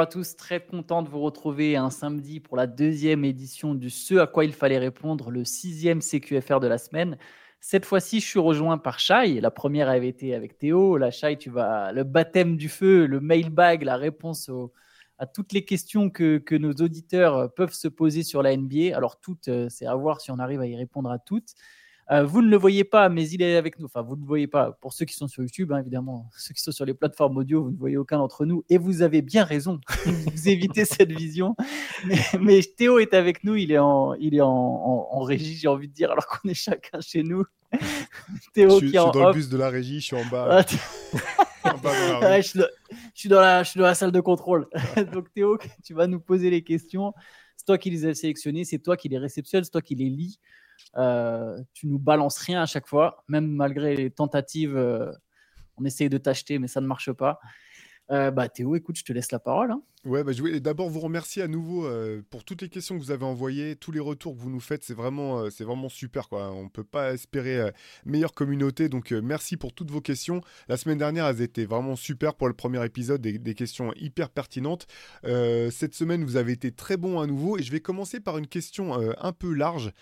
à tous, très content de vous retrouver un samedi pour la deuxième édition du Ce à quoi il fallait répondre, le sixième CQFR de la semaine. Cette fois-ci, je suis rejoint par Shai. La première avait été avec Théo. La Shai, tu vas le baptême du feu, le mailbag, la réponse à toutes les questions que, que, nos auditeurs peuvent se poser sur la NBA. Alors toutes, euh, c'est à voir si on arrive à y répondre à toutes. Euh, vous ne le voyez pas, mais il est avec nous. Enfin, vous ne le voyez pas pour ceux qui sont sur YouTube, hein, évidemment. Ceux qui sont sur les plateformes audio, vous ne voyez aucun d'entre nous. Et vous avez bien raison. vous évitez cette vision. Mais, Théo est avec nous. Il est en, il est en, régie, j'ai envie de dire, alors qu'on est chacun chez nous. Théo je suis, qui est dans le bus de la régie, je suis en bas. je, suis dans la, je suis dans la salle de contrôle. Donc Théo, tu vas nous poser les questions. C'est toi qui les as sélectionnés, c'est toi qui les réceptionnes, c'est toi qui les lis. Euh, tu nous balances rien à chaque fois, même malgré les tentatives. Euh, on essaye de t'acheter, mais ça ne marche pas. Euh, bah, Théo, écoute, je te laisse la parole. Hein. Ouais, bah, je voulais d'abord vous remercier à nouveau euh, pour toutes les questions que vous avez envoyées, tous les retours que vous nous faites. C'est vraiment, euh, super. On ne peut pas espérer meilleure communauté. Donc, merci pour toutes vos questions. La semaine dernière, elles étaient vraiment super pour le premier épisode, des, des questions hyper pertinentes. cette semaine, vous avez été très bons à nouveau. Et je vais commencer par une question un peu large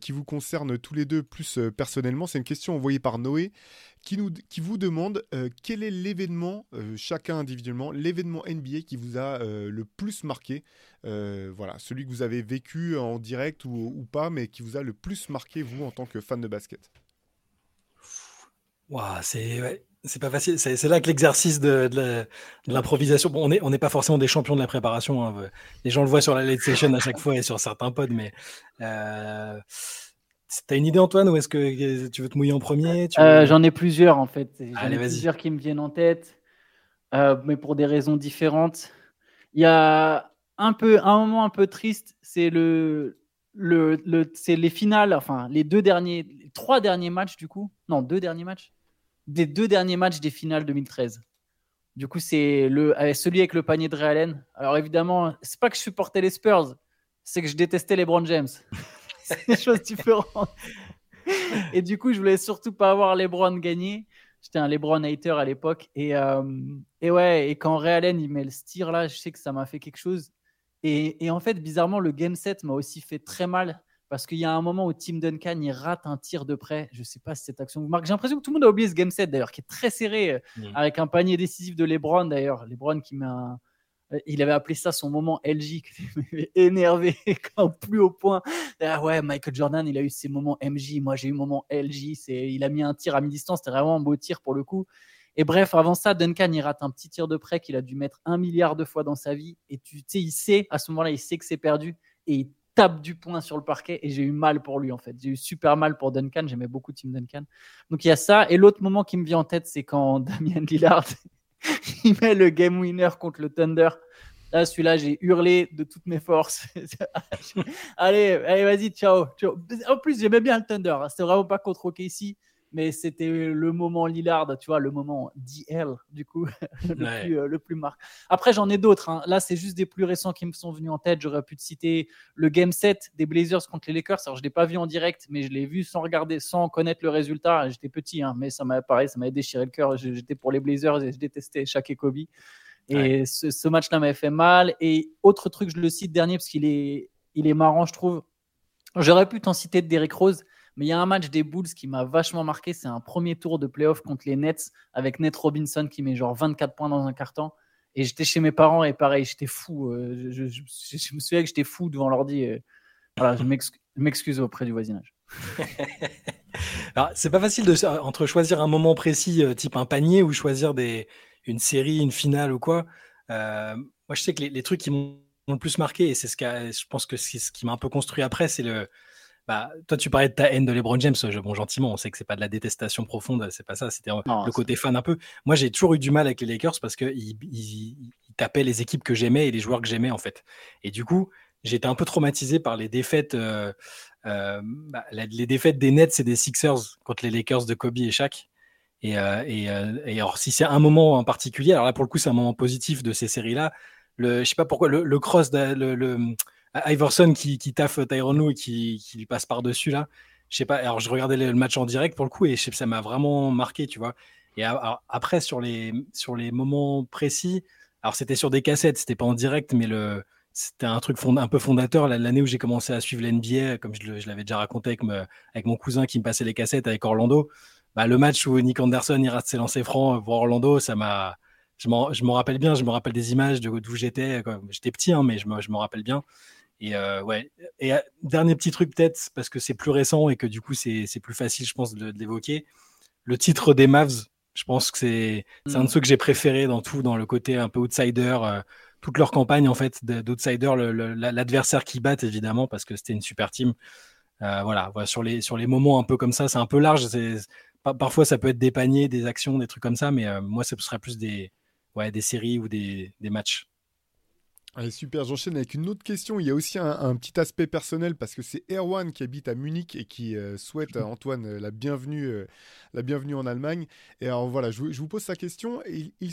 qui vous concerne tous les deux plus personnellement. C'est une question envoyée par Noé qui, vous demande euh, quel est l'événement, euh, chacun individuellement, l'événement NBA qui vous a euh, le plus marqué. voilà, celui que vous avez vécu en direct ou, pas, mais qui vous a le plus marqué, vous, en tant que fan de basket? Wow, c'est c'est pas facile. C'est là que l'exercice de, l'improvisation. Bon, on n'est pas forcément des champions de la préparation. Hein. Les gens le voient sur la late session à chaque fois et sur certains pods, mais T'as une idée, Antoine, ou est-ce que tu veux te mouiller en premier euh, J'en ai plusieurs, en fait. J'en ai plusieurs qui me viennent en tête, euh, mais pour des raisons différentes. Il y a un, peu, un moment un peu triste, c'est le, le, le c'est les finales, enfin, les deux derniers, les trois derniers matchs, du coup. Non, deux derniers matchs. Des deux derniers matchs des finales 2013. Du coup, c'est le, euh, celui avec le panier de Real Alors, évidemment, c'est pas que je supportais les Spurs, c'est que je détestais les Brown James. c'est des choses différentes. Et du coup, je voulais surtout pas avoir LeBron gagner. J'étais un LeBron hater à l'époque. Et, euh, et ouais, et quand Ray Allen il met le steer là, je sais que ça m'a fait quelque chose. Et, et, en fait, bizarrement, le game set m'a aussi fait très mal parce qu'il y a un moment où Tim Duncan il rate un tir de près. Je sais pas si cette action vous marque. J'ai l'impression que tout le monde a oublié ce game set d'ailleurs, qui est très serré, euh, mm. avec un panier décisif de LeBron d'ailleurs. LeBron qui met un, il avait appelé ça son moment LG, énervé, quand plus au point. Ah ouais, Michael Jordan, il a eu ses moments MJ. Moi, j'ai eu moment LG. C'est, il a mis un tir à mi-distance. C'était vraiment un beau tir pour le coup. Et bref, avant ça, Duncan, il rate un petit tir de près qu'il a dû mettre un milliard de fois dans sa vie. Et tu sais, il sait, à ce moment-là, il sait que c'est perdu. Et il tape du poing sur le parquet. Et j'ai eu mal pour lui, en fait. J'ai eu super mal pour Duncan. J'aimais beaucoup Tim Duncan. Donc il y a ça. Et l'autre moment qui me vient en tête, c'est quand Damien Lillard il met le game winner contre le Thunder. Là, celui-là, j'ai hurlé de toutes mes forces. allez, allez, vas-y, ciao, En plus, j'aimais bien le Thunder. C'était vraiment pas contre OKC mais c'était le moment Lillard, tu vois, le moment DL, du coup, le, plus, euh, le, plus, marquant. Après, j'en ai d'autres. Hein. Là, c'est juste des plus récents qui me sont venus en tête. J'aurais pu te citer le Game 7 des Blazers contre les Lakers. Alors, je ne l'ai pas vu en direct, mais je l'ai vu sans regarder, sans connaître le résultat. J'étais petit, hein, mais ça m'a pareil, ça m'avait déchiré le cœur. J'étais pour les Blazers et je détestais Shaq et Kobe. Et ce, ce match-là m'avait fait mal. Et autre truc, je le cite dernier parce qu'il est, il est marrant, je trouve. J'aurais pu t'en citer de Derrick Rose, mais il y a un match des Bulls qui m'a vachement marqué. C'est un premier tour de playoff contre les Nets avec Ned Robinson qui met genre 24 points dans un carton. Et j'étais chez mes parents et pareil, j'étais fou. Euh, je, me souviens que j'étais fou devant l'ordi. Euh, voilà, je m'excuse auprès du voisinage. Alors, c'est pas facile de, entre choisir un moment précis, euh, type un panier, ou choisir une série, une finale ou quoi. moi, je sais que les, trucs qui m'ont le plus marqué, et c'est ce je pense que c'est ce qui m'a un peu construit après, c'est le, bah, toi, tu parlais de ta haine de LeBron James. Bon, gentiment, on sait que c'est pas de la détestation profonde, c'est pas ça. C'était le côté fan un peu. Moi, j'ai toujours eu du mal avec les Lakers parce qu'ils ils, tapaient les équipes que j'aimais et les joueurs que j'aimais en fait. Et du coup, j'étais un peu traumatisé par les défaites, euh, euh, bah, les défaites des Nets et des Sixers contre les Lakers de Kobe et Shaq. Et, euh, et, alors, si c'est un moment en particulier, alors là pour le coup, c'est un moment positif de ces séries-là. Le, je sais pas pourquoi le, cross, le, le Iverson qui, qui taffe Tyron Lou et qui, lui passe par-dessus là. Je sais pas, alors je regardais le match en direct pour le coup et ça m'a vraiment marqué, tu vois. Et après, sur les, sur les moments précis, Alors c'était sur des cassettes, c'était pas en direct, mais le, c'était un truc un peu fondateur. L'année où j'ai commencé à suivre l'NBA, comme je, l'avais déjà raconté avec, mon cousin qui me passait les cassettes avec Orlando, bah, le match où Nick Anderson il rate ses lancers francs pour Orlando, ça m'a. Je m'en rappelle bien, je me rappelle des images de d'où j'étais. J'étais petit, hein, mais je me, rappelle bien. Et euh, ouais. Et euh, dernier petit truc peut-être, parce que c'est plus récent et que du coup c'est plus facile, je pense, de, l'évoquer. Le titre des Mavs, je pense que c'est un de mm. ceux que j'ai préféré dans tout, dans le côté un peu outsider. Euh, toute leur campagne en fait d'outsider, l'adversaire qui bat évidemment parce que c'était une super team. voilà, voilà, sur les sur les moments un peu comme ça, c'est un peu large. Parfois ça peut être des paniers, des actions, des trucs comme ça, mais moi ce serait plus des ouais des séries ou des, des matchs. Allez, super, j'enchaîne avec une autre question. Il y a aussi un, petit aspect personnel parce que c'est Erwan qui habite à Munich et qui euh, souhaite à Antoine euh, la bienvenue, euh, la bienvenue en Allemagne. Et alors voilà, je, vous pose sa question. Et il,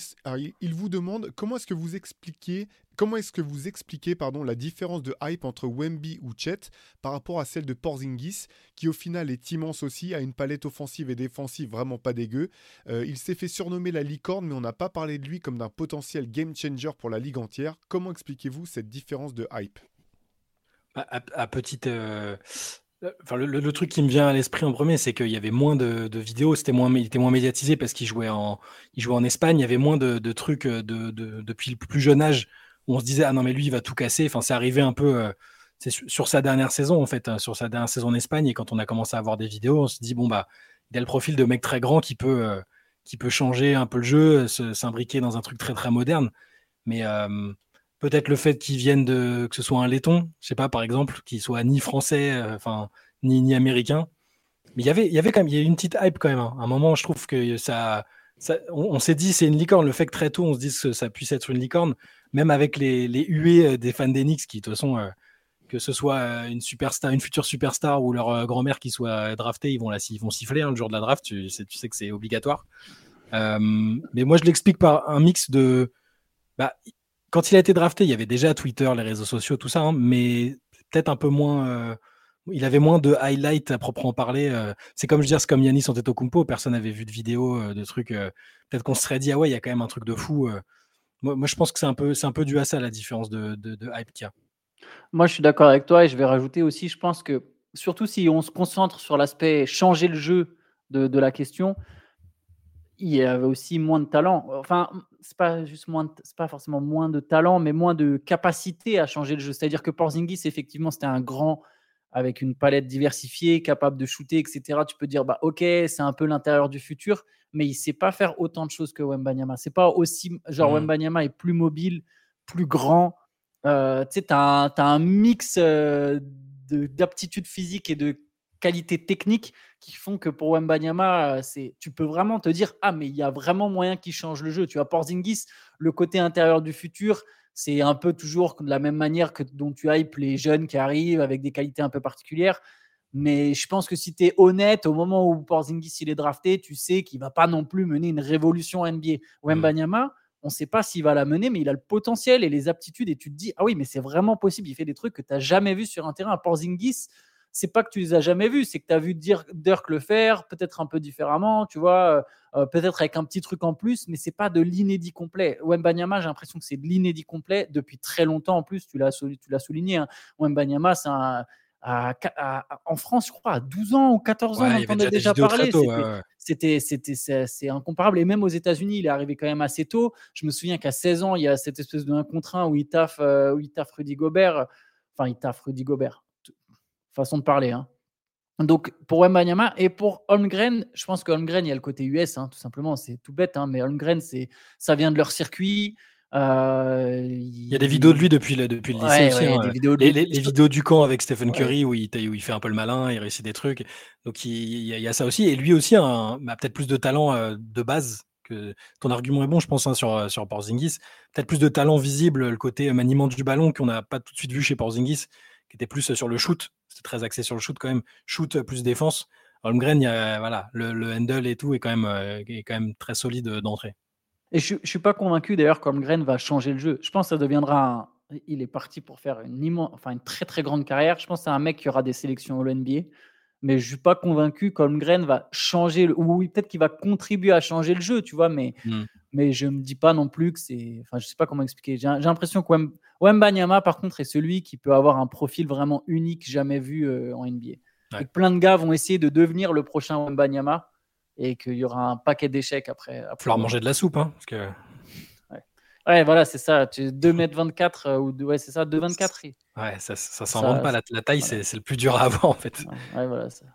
il, vous demande comment est-ce que vous expliquez Comment est-ce que vous expliquez la différence de hype entre Wemby ou Chet par rapport à celle de Porzingis, qui au final est immense aussi, a une palette offensive et défensive vraiment pas dégueu. Euh, il s'est fait surnommer la licorne, mais on n'a pas parlé de lui comme d'un potentiel game changer pour la ligue entière. Comment expliquez-vous cette différence de hype? À, petite, euh, le, truc qui me vient à l'esprit en premier, c'est qu'il y avait moins de, vidéos, c'était moins, il était moins médiatisé parce qu'il jouait en, jouait en Espagne. Il y avait moins de, trucs euh, de, depuis le plus jeune âge on se disait ah non mais lui il va tout casser. Enfin c'est arrivé un peu euh, c'est sur sa dernière saison en fait, hein, sur sa dernière saison en Espagne et quand on a commencé à avoir des vidéos, on se dit bon bah il a le profil de mec très grand qui peut euh, qui peut changer un peu le jeu, s'imbriquer dans un truc très très moderne. Mais euh, peut-être le fait qu'il vienne de que ce soit un laiton, je sais pas par exemple, qu'il soit ni français, enfin ni ni américain. Mais il y avait il y avait quand même il y a une petite hype quand même. Hein. À un moment je trouve que ça on, s'est dit c'est une licorne. Le fait que très tôt on se dise que ça puisse être une licorne, même avec les, les huées euh, des fans d'Enix qui de toute façon euh, que ce soit euh, une superstar, une future superstar ou leur grand-mère qui soit draftée, ils vont la, ils vont siffler hein, le jour de la draft. Tu sais, que c'est obligatoire. mais moi je l'explique par un mix de bah, quand il a été drafté, il y avait déjà Twitter, les réseaux sociaux, tout ça, hein, mais peut-être un peu moins il avait moins de highlights à proprement parler. C'est comme je veux dire, c'est comme Yanis Antetokounmpo, personne n'avait vu de vidéo, de trucs. Peut-être qu'on se serait dit ah ouais, il y a quand même un truc de fou. Moi, je pense que c'est un peu, un peu dû à ça la différence de, hype qu'il y a. Moi, je suis d'accord avec toi et je vais rajouter aussi, je pense que surtout si on se concentre sur l'aspect changer le jeu de, la question, il y avait aussi moins de talent. Enfin, c'est pas pas forcément moins de talent, mais moins de capacité à changer le jeu. C'est-à-dire que Porzingis, effectivement, c'était un grand avec une palette diversifiée, capable de shooter, etc. Tu peux dire, bah, ok, c'est un peu l'intérieur du futur, mais il ne sait pas faire autant de choses que Wembanyama. C'est pas aussi. Genre, mmh. Wembanyama est plus mobile, plus grand. Euh, tu sais, tu as, un mix euh, d'aptitude physique et de qualité technique qui font que pour Wembanyama, tu peux vraiment te dire, ah, mais il y a vraiment moyen qu'il change le jeu. Tu as Porzingis, le côté intérieur du futur c'est un peu toujours de la même manière que dont tu hype les jeunes qui arrivent avec des qualités un peu particulières. Mais je pense que si tu es honnête, au moment où Porzingis il est drafté, tu sais qu'il va pas non plus mener une révolution NBA. Wembanyama, mm. on ne sait pas s'il va la mener, mais il a le potentiel et les aptitudes. Et tu te dis, ah oui, mais c'est vraiment possible. Il fait des trucs que tu n'as jamais vu sur un terrain. Porzingis, c'est pas que tu les as jamais vus, c'est que tu as vu Dirk le faire, peut-être un peu différemment, tu vois, euh, euh, peut-être avec un petit truc en plus, mais c'est pas de l'inédit complet. Wembanyama, j'ai l'impression que c'est de l'inédit complet depuis très longtemps en plus, tu l'as, tu l'as souligné. Hein. Wembanyama, c'est un, en France, je crois, à 12 ans ou 14 ans, on entendait déjà, parler. c'était, c'était, c'est, incomparable. Et même aux États-Unis, il est arrivé quand même assez tôt. Je me souviens qu'à 16 ans, il y a cette espèce de 1 contre 1 où il taffe, euh, où il taffe Rudy Gobert. Enfin, il taffe Rudy Gobert façon de parler. Hein. Donc pour Wembanyama et pour Holmgren, je pense que Holmgren, il y a le côté US, hein, tout simplement, c'est tout bête, hein, mais Holmgren, ça vient de leur circuit. Euh, il... y a des vidéos de lui depuis le, depuis le lycée vidéos les, vidéos du camp avec Stephen Curry où, il, où il fait un peu le malin, il réussit des trucs. Donc il, y, a, ça aussi. Et lui aussi a bah, peut-être plus de talent euh, de base que ton argument est bon, je pense, sur, sur Porzingis. Peut-être plus de talent visible, le côté maniement du ballon qu'on n'a pas tout de suite vu chez Porzingis qui était plus sur le shoot. C'était très axé sur le shoot quand même. Shoot plus défense. Holmgren, il y a, voilà, le, handle et tout est quand même, euh, est quand même très solide d'entrée. Et je ne suis pas convaincu d'ailleurs qu'Holmgren va changer le jeu. Je pense que ça deviendra. il est parti pour faire une, enfin, une très très grande carrière. Je pense que c'est un mec qui aura des sélections au NBA. Mais je ne suis pas convaincu qu'Holmgren va changer, le... ou peut-être qu'il va contribuer à changer le jeu, tu vois. Mais mmh. Mais je me dis pas non plus que c'est. Enfin, je sais pas comment expliquer. J'ai l'impression que Wembanyama, par contre, est celui qui peut avoir un profil vraiment unique, jamais vu euh, en NBA. Et plein de gars vont essayer de devenir le prochain Wembanyama et qu'il y aura un paquet d'échecs après. Il va falloir manger de la soupe, hein, parce que. Ouais, voilà, c'est ça. 2m24 euh, ou ouais, c'est ça, 2m24. Ouais, ça, ça s'invente pas. La, taille, c'est le plus dur à avoir en fait. Ouais, voilà. Ça.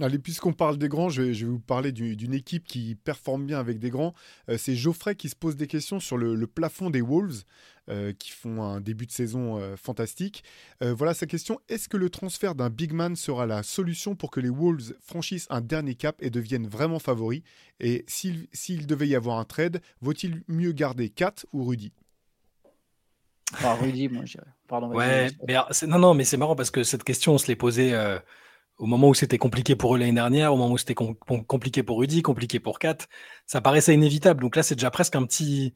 Allez, puisqu'on parle des grands, je vais, vous parler d'une équipe qui performe bien avec des grands. Euh, c'est Geoffrey qui se pose des questions sur le, plafond des Wolves, euh, qui font un début de saison euh, fantastique. voilà sa question. Est-ce que le transfert d'un big man sera la solution pour que les Wolves franchissent un dernier cap et deviennent vraiment favoris? Et s'il devait y avoir un trade, vaut-il mieux garder Kat ou Rudy? Rudy, moi, je dirais. Pardon. Ouais, mais non, non, mais c'est marrant parce que cette question, on se l'est posée au moment où c'était compliqué pour eux l'année dernière, au moment où c'était compliqué pour Rudy, compliqué pour Kat, ça paraissait inévitable. Donc là, c'est déjà presque un petit.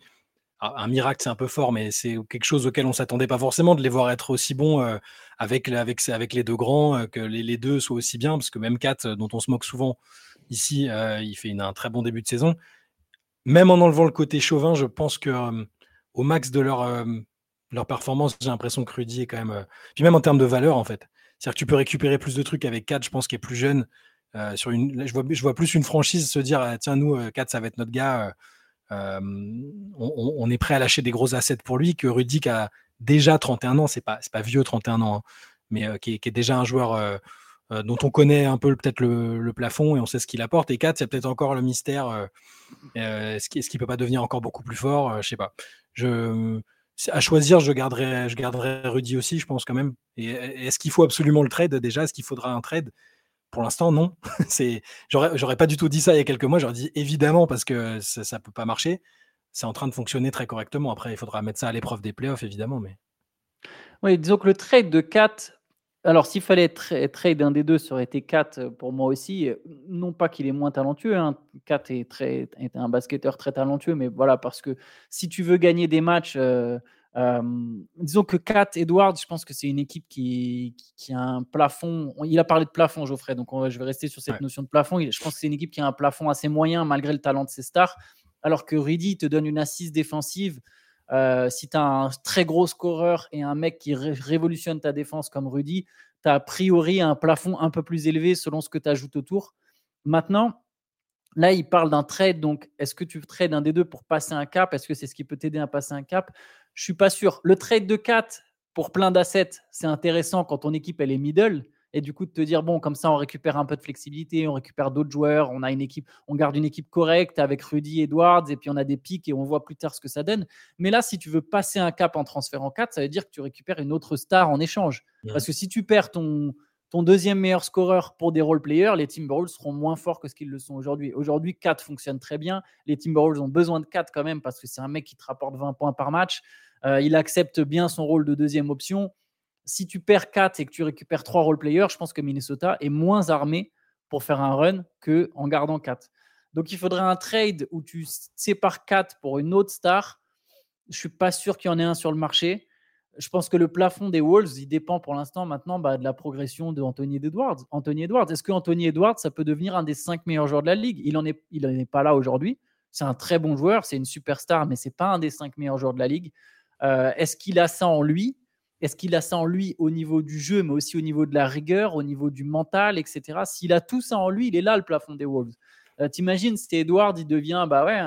Un miracle, c'est un peu fort, mais c'est quelque chose auquel on s'attendait pas forcément de les voir être aussi bons euh, avec, les deux grands, euh, que les, deux soient aussi bien, parce que même Kat, euh, dont on se moque souvent ici, il fait un très bon début de saison. Même en enlevant le côté chauvin, je pense que au max de leur performance, j'ai l'impression que Rudy est quand même. puis même en termes de valeur, en fait. C'est-à-dire que tu peux récupérer plus de trucs avec 4, je pense, qui est plus jeune. Euh, sur une, je, vois, plus une franchise se dire ah, tiens, nous, 4, euh, ça va être notre gars. Euh, on, est prêt à lâcher des gros assets pour lui que Rudy qui a déjà 31 ans, c'est pas, pas vieux 31 ans, hein, mais qui est, déjà un joueur dont on connaît un peu peut-être le, plafond et on sait ce qu'il apporte. Et 4, c'est peut-être encore le mystère. est-ce qu'il ne peut pas devenir encore beaucoup plus fort Je sais pas. Je, à choisir, je garderai, je garderai Rudy aussi, je pense quand même. Et est-ce qu'il faut absolument le trade? Déjà Est-ce qu'il faudra un trade? Pour l'instant, non. c'est, j'aurais, j'aurais pas du tout dit ça il y a quelques mois. J'aurais dit évidemment parce que ça, ne peut pas marcher. C'est en train de fonctionner très correctement. Après, il faudra mettre ça à l'épreuve des playoffs, évidemment. Mais oui, disons que le trade de 4 alors, s'il fallait trade un des deux, ça aurait été 4 pour moi aussi. Non pas qu'il est moins talentueux. Hein. Kat est, très, est un basketteur très talentueux, mais voilà, parce que si tu veux gagner des matchs, euh, euh, disons que Kat Edwards, je pense que c'est une équipe qui, qui, a un plafond. Il a parlé de plafond, Geoffrey, donc je vais rester sur cette notion de plafond. Je pense que c'est une équipe qui a un plafond assez moyen malgré le talent de ses stars, alors que Rudy te donne une assise défensive euh, si tu as un très gros scoreur et un mec qui révolutionne ta défense comme Rudy, tu as a priori un plafond un peu plus élevé selon ce que tu ajoutes autour. Maintenant, là, il parle d'un trade. Donc, est-ce que tu trades un des deux pour passer un cap? Est-ce que c'est ce qui peut t'aider à passer un cap? Je suis pas sûr. Le trade de 4 pour plein d'assets, c'est intéressant quand ton équipe elle est middle et du coup de te dire bon comme ça on récupère un peu de flexibilité, on récupère d'autres joueurs, on a une équipe, on garde une équipe correcte avec Rudy Edwards et puis on a des pics et on voit plus tard ce que ça donne. Mais là si tu veux passer un cap en transfert en 4, ça veut dire que tu récupères une autre star en échange. Parce que si tu perds ton ton deuxième meilleur scoreur pour des role players, les Timberwolves seront moins forts que ce qu'ils le sont aujourd'hui. Aujourd'hui, 4 fonctionne très bien. Les Timberwolves ont besoin de 4 quand même parce que c'est un mec qui te rapporte 20 points par match. Euh, il accepte bien son rôle de deuxième option si tu perds 4 et que tu récupères 3 role-players, je pense que Minnesota est moins armé pour faire un run que en gardant 4. Donc il faudrait un trade où tu sépares 4 pour une autre star. Je suis pas sûr qu'il y en ait un sur le marché. Je pense que le plafond des Wolves, il dépend pour l'instant maintenant bah, de la progression de Anthony Edwards. Anthony Edwards, est-ce que Anthony Edwards, ça peut devenir un des 5 meilleurs joueurs de la ligue? Il n'en est pas là aujourd'hui. C'est un très bon joueur, c'est une superstar, mais c'est pas un des 5 meilleurs joueurs de la ligue. Euh, est-ce qu'il a ça en lui? Est-ce qu'il a ça en lui au niveau du jeu, mais aussi au niveau de la rigueur, au niveau du mental, etc. S'il a tout ça en lui, il est là le plafond des Wolves. Euh, T'imagines, si Edward, il devient bah ouais,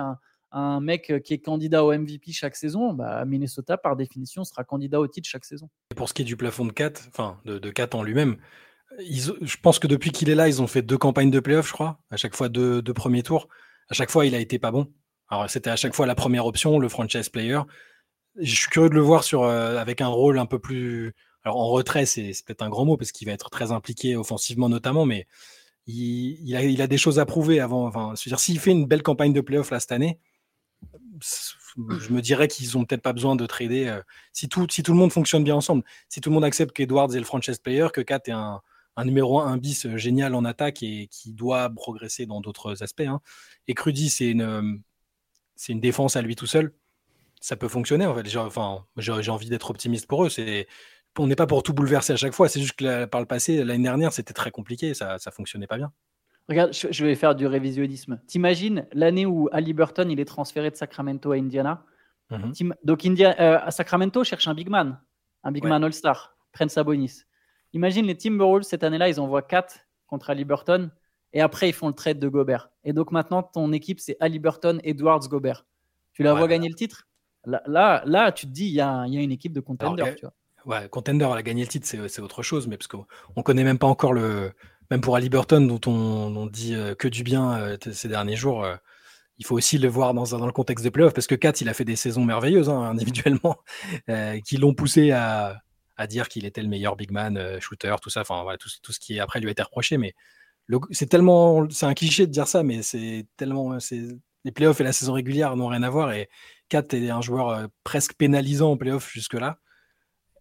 un, mec qui est candidat au MVP chaque saison, bah, Minnesota, par définition, sera candidat au titre chaque saison. Et pour ce qui est du plafond de 4, enfin de, de 4 en lui-même, je pense que depuis qu'il est là, ils ont fait deux campagnes de playoffs, je crois, à chaque fois deux, deux premiers tours. À chaque fois, il a été pas bon. Alors, c'était à chaque fois la première option, le franchise player je suis curieux de le voir sur, euh, avec un rôle un peu plus. Alors en retrait, c'est peut-être un grand mot parce qu'il va être très impliqué offensivement notamment, mais il, a, des choses à prouver avant. Enfin, dire s'il fait une belle campagne de playoff là cette année, je me dirais qu'ils ont peut-être pas besoin de trader. Euh, si, tout, le monde fonctionne bien ensemble, si tout le monde accepte qu'Edwards est le franchise player, que Kat est un, un numéro 1 bis génial en attaque et qui doit progresser dans d'autres aspects, hein, et Crudy, c'est une défense à lui tout seul ça peut fonctionner en fait. J'ai, enfin, j'ai, envie d'être optimiste pour eux. C'est, on n'est pas pour tout bouleverser à chaque fois. C'est juste que par le passé, l'année dernière, c'était très compliqué. Ça, ça fonctionnait pas bien. Regarde, je, vais faire du révisionnisme. T'imagines l'année où Ali Burton il est transféré de Sacramento à Indiana? Mhm. Donc India, à Sacramento cherche un big man, un big man all-star, prennent Sabonis. Imagine les Timberwolves cette année-là, ils envoient 4 contre Ali Burton et après ils font le trade de Gobert. Et donc maintenant ton équipe c'est Ali Burton, Edwards, Gobert. Tu la vois gagner le titre? Là, là, tu te dis il y, a, une équipe de contenders. Ouais, contender, elle a gagné le titre, c'est autre chose, mais parce qu'on connaît même pas encore le. Même pour Ali Burton, dont on, dit euh, que du bien euh, ces derniers jours, euh, il faut aussi le voir dans, dans le contexte de playoff, parce que Kat, il a fait des saisons merveilleuses hein, individuellement, qui l'ont poussé à, à dire qu'il était le meilleur big man, shooter, tout ça, enfin voilà, tout, tout, ce qui après lui a été reproché, mais c'est tellement, c'est un cliché de dire ça, mais c'est tellement, les playoffs et la saison régulière n'ont rien à voir, et Kat est un joueur presque pénalisant en playoff jusque-là.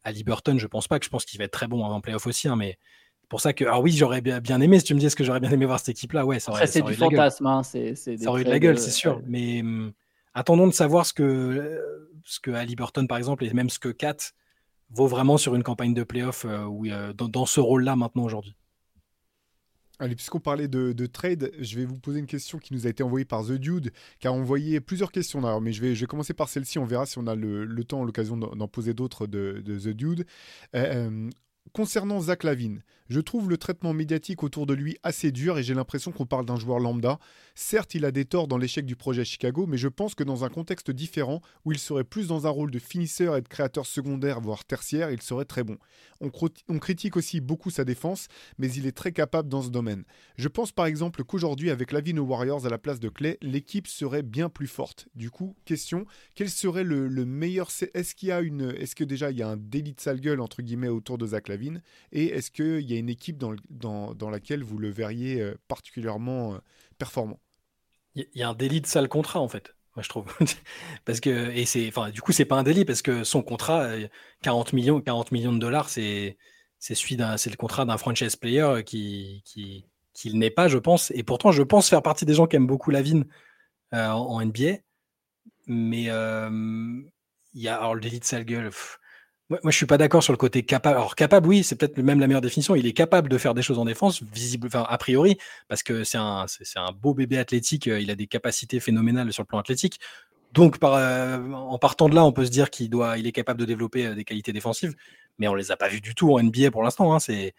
Ali Burton, je pense pas que je pense qu'il va être très bon en playoff aussi, hein, mais pour ça que, ah oui, j'aurais bien, aimé, si tu me dis est-ce que j'aurais bien aimé voir cette équipe-là, ouais, ça aurait, c'est du fantasme, hein, c'est, ça aurait eu de la gueule, c'est sûr, mais hum, attendons de savoir ce que, ce que par exemple, et même ce que Kat vaut vraiment sur une campagne de playoff euh, dans, ce rôle-là maintenant aujourd'hui. Allez, puisqu'on parlait de, trade, je vais vous poser une question qui nous a été envoyée par The Dude, qui a envoyé plusieurs questions mais je vais, je vais commencer par celle-ci, on verra si on a le, le temps, l'occasion d'en poser d'autres de, The Dude. Euh, euh, concernant Zach Lavine, je trouve le traitement médiatique autour de lui assez dur et j'ai l'impression qu'on parle d'un joueur lambda. Certes, il a des torts dans l'échec du projet Chicago, mais je pense que dans un contexte différent, où il serait plus dans un rôle de finisseur et de créateur secondaire, voire tertiaire, il serait très bon. On, critique aussi beaucoup sa défense, mais il est très capable dans ce domaine. Je pense par exemple qu'aujourd'hui, avec Lavine aux Warriors à la place de Clay, l'équipe serait bien plus forte. Du coup, question, quel serait le, meilleur... Est-ce qu'il y a une... Est-ce que déjà il y a un délit de sale gueule, entre guillemets, autour de Zach Lavine? Et est-ce qu'il y a une équipe dans, laquelle vous le verriez euh, particulièrement euh, performant? Il y, a un délit de sale contrat en fait, moi je trouve. parce que, et enfin, du coup, c'est pas un délit parce que son contrat, 40 euh, millions, 40 millions de dollars, c'est, c'est, le contrat d'un franchise player qui, qui, qu'il n'est pas, je pense. Et pourtant, je pense faire partie des gens qui aiment beaucoup la vigne en, NBA. Mais il y a alors le délit de sale gueule. Moi, je suis pas d'accord sur le côté capable. Alors, capable, oui, c'est peut-être même la meilleure définition. Il est capable de faire des choses en défense, visible, a priori, parce que c'est un, c'est un beau bébé athlétique. Euh, il a des capacités phénoménales sur le plan athlétique. Donc, euh, en partant de là, on peut se dire qu'il doit, il est capable de développer euh, des qualités défensives, mais on les a pas vues du tout en NBA pour l'instant. Hein. C'est,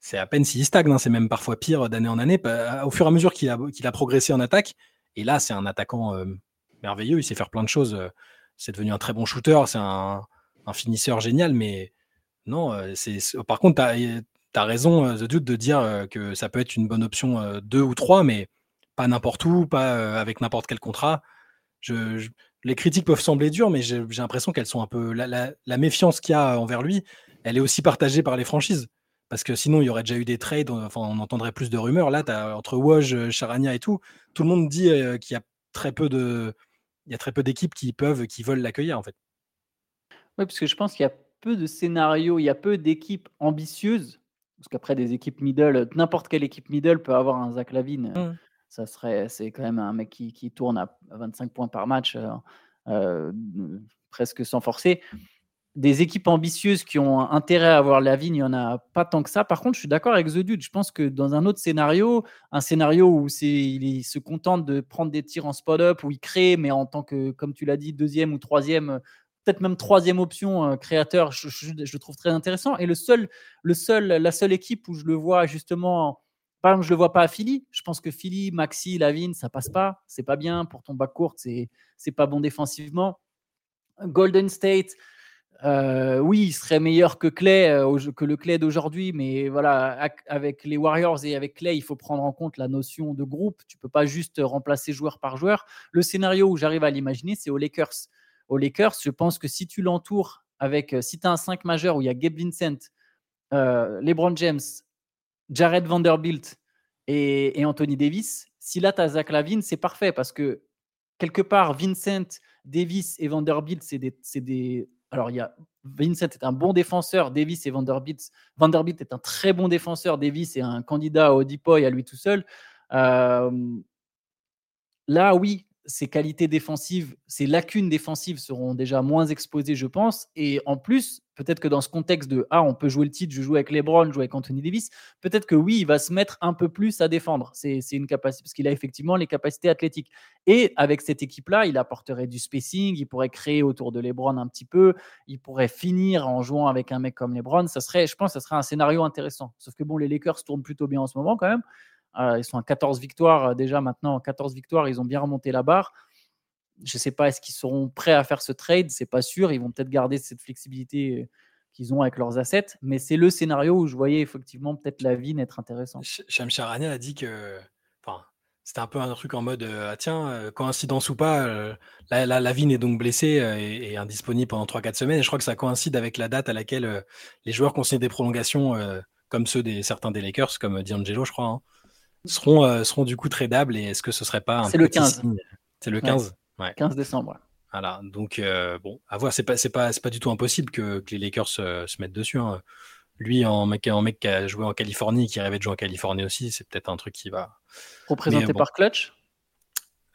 c'est à peine s'il stagne. Hein. C'est même parfois pire d'année en année. Au fur et à mesure qu'il a, qu'il a progressé en attaque, et là, c'est un attaquant merveilleux. Il sait faire plein de choses. C'est devenu un très bon shooter. C'est un un finisseur génial, mais non, euh, c'est par contre, tu as, raison, euh, The Dude, de dire euh, que ça peut être une bonne option 2 ou 3, mais pas n'importe où, pas avec n'importe quel contrat. Je, les critiques peuvent sembler dures, mais j'ai l'impression qu'elles sont un peu. La, méfiance qu'il y a envers lui, elle est aussi partagée par les franchises. Parce que sinon, il y aurait déjà eu des trades, enfin, on entendrait plus de rumeurs. Là, as, entre Woj, Charania et tout, tout le monde dit qu'il y a très peu très peu d'équipes qui peuvent, qui veulent l'accueillir en fait. Oui, parce que je pense qu'il y a peu de scénarios, il y a peu d'équipes ambitieuses. Parce qu'après, des équipes middle, n'importe quelle équipe middle peut avoir un Zach Lavine. Mmh. Ça serait, c'est quand même un mec qui, qui tourne à 25 points par match, euh, euh, presque sans forcer. Des équipes ambitieuses qui ont intérêt à avoir Lavigne, il n'y en a pas tant que ça. Par contre, je suis d'accord avec The Dude. Je pense que dans un autre scénario, un scénario où c'est, il, se contente de prendre des tirs en spot-up, où il crée, mais en tant que, comme tu l'as dit, deuxième ou troisième peut-être même troisième option euh, créateur, je, trouve très intéressant. Et le seul, le seul, la seule équipe où je le vois justement, par exemple, je le vois pas à Philly. Je pense que Philly, Maxi, Lavine, ça passe pas. C'est pas bien pour ton bac court, c'est c'est pas bon défensivement. Golden State, euh, oui, il serait meilleur que Clay, euh, que le Clay d'aujourd'hui, mais voilà, avec les Warriors et avec Clay, il faut prendre en compte la notion de groupe. Tu peux pas juste remplacer joueur par joueur. Le scénario où j'arrive à l'imaginer, c'est aux Lakers aux Lakers, je pense que si tu l'entoures avec, euh, si tu as un 5 majeur où il y a Gabe Vincent, euh, LeBron James, Jared Vanderbilt et, Anthony Davis, si là tu as Zach Lavine, c'est parfait parce que quelque part, Vincent, Davis et Vanderbilt, c'est des, Alors, il y a Vincent est un bon défenseur, Davis et Vanderbilt. Vanderbilt est un très bon défenseur, Davis est un candidat au Depoy à lui tout seul. Euh, là, oui, ses qualités défensives, ses lacunes défensives seront déjà moins exposées, je pense. Et en plus, peut-être que dans ce contexte de Ah, on peut jouer le titre, je joue avec LeBron, je joue avec Anthony Davis, peut-être que oui, il va se mettre un peu plus à défendre. C'est une capacité, parce qu'il a effectivement les capacités athlétiques. Et avec cette équipe-là, il apporterait du spacing, il pourrait créer autour de LeBron un petit peu, il pourrait finir en jouant avec un mec comme LeBron. Ça serait, je pense ça serait un scénario intéressant. Sauf que bon, les Lakers tournent plutôt bien en ce moment quand même. Euh, ils sont à 14 victoires euh, déjà maintenant. 14 victoires, ils ont bien remonté la barre. Je ne sais pas, est-ce qu'ils seront prêts à faire ce trade? C'est pas sûr. Ils vont peut-être garder cette flexibilité euh, qu'ils ont avec leurs assets. Mais c'est le scénario où je voyais effectivement peut-être la vie n'être intéressante. Sham Charania a dit que. Enfin, c'était un peu un truc en mode ah tiens, coïncidence ou pas, la, la, est donc blessée et, indisponible pendant 3-4 semaines. Et je crois que ça coïncide avec la date à laquelle les joueurs signé des prolongations, comme ceux des certains des Lakers, comme D'Angelo, je crois, hein, seront, euh, seront du coup tradables et est-ce que ce serait pas un C'est le 15. C'est le 15 ouais. 15 décembre. Voilà, donc euh, bon, à voir, c'est pas, c'est pas, pas du tout impossible que, que les Lakers se, mettent dessus. Hein. Lui, en mec, en mec qui a joué en Californie, qui rêvait de jouer en Californie aussi, c'est peut-être un truc qui va. Représenté par Clutch?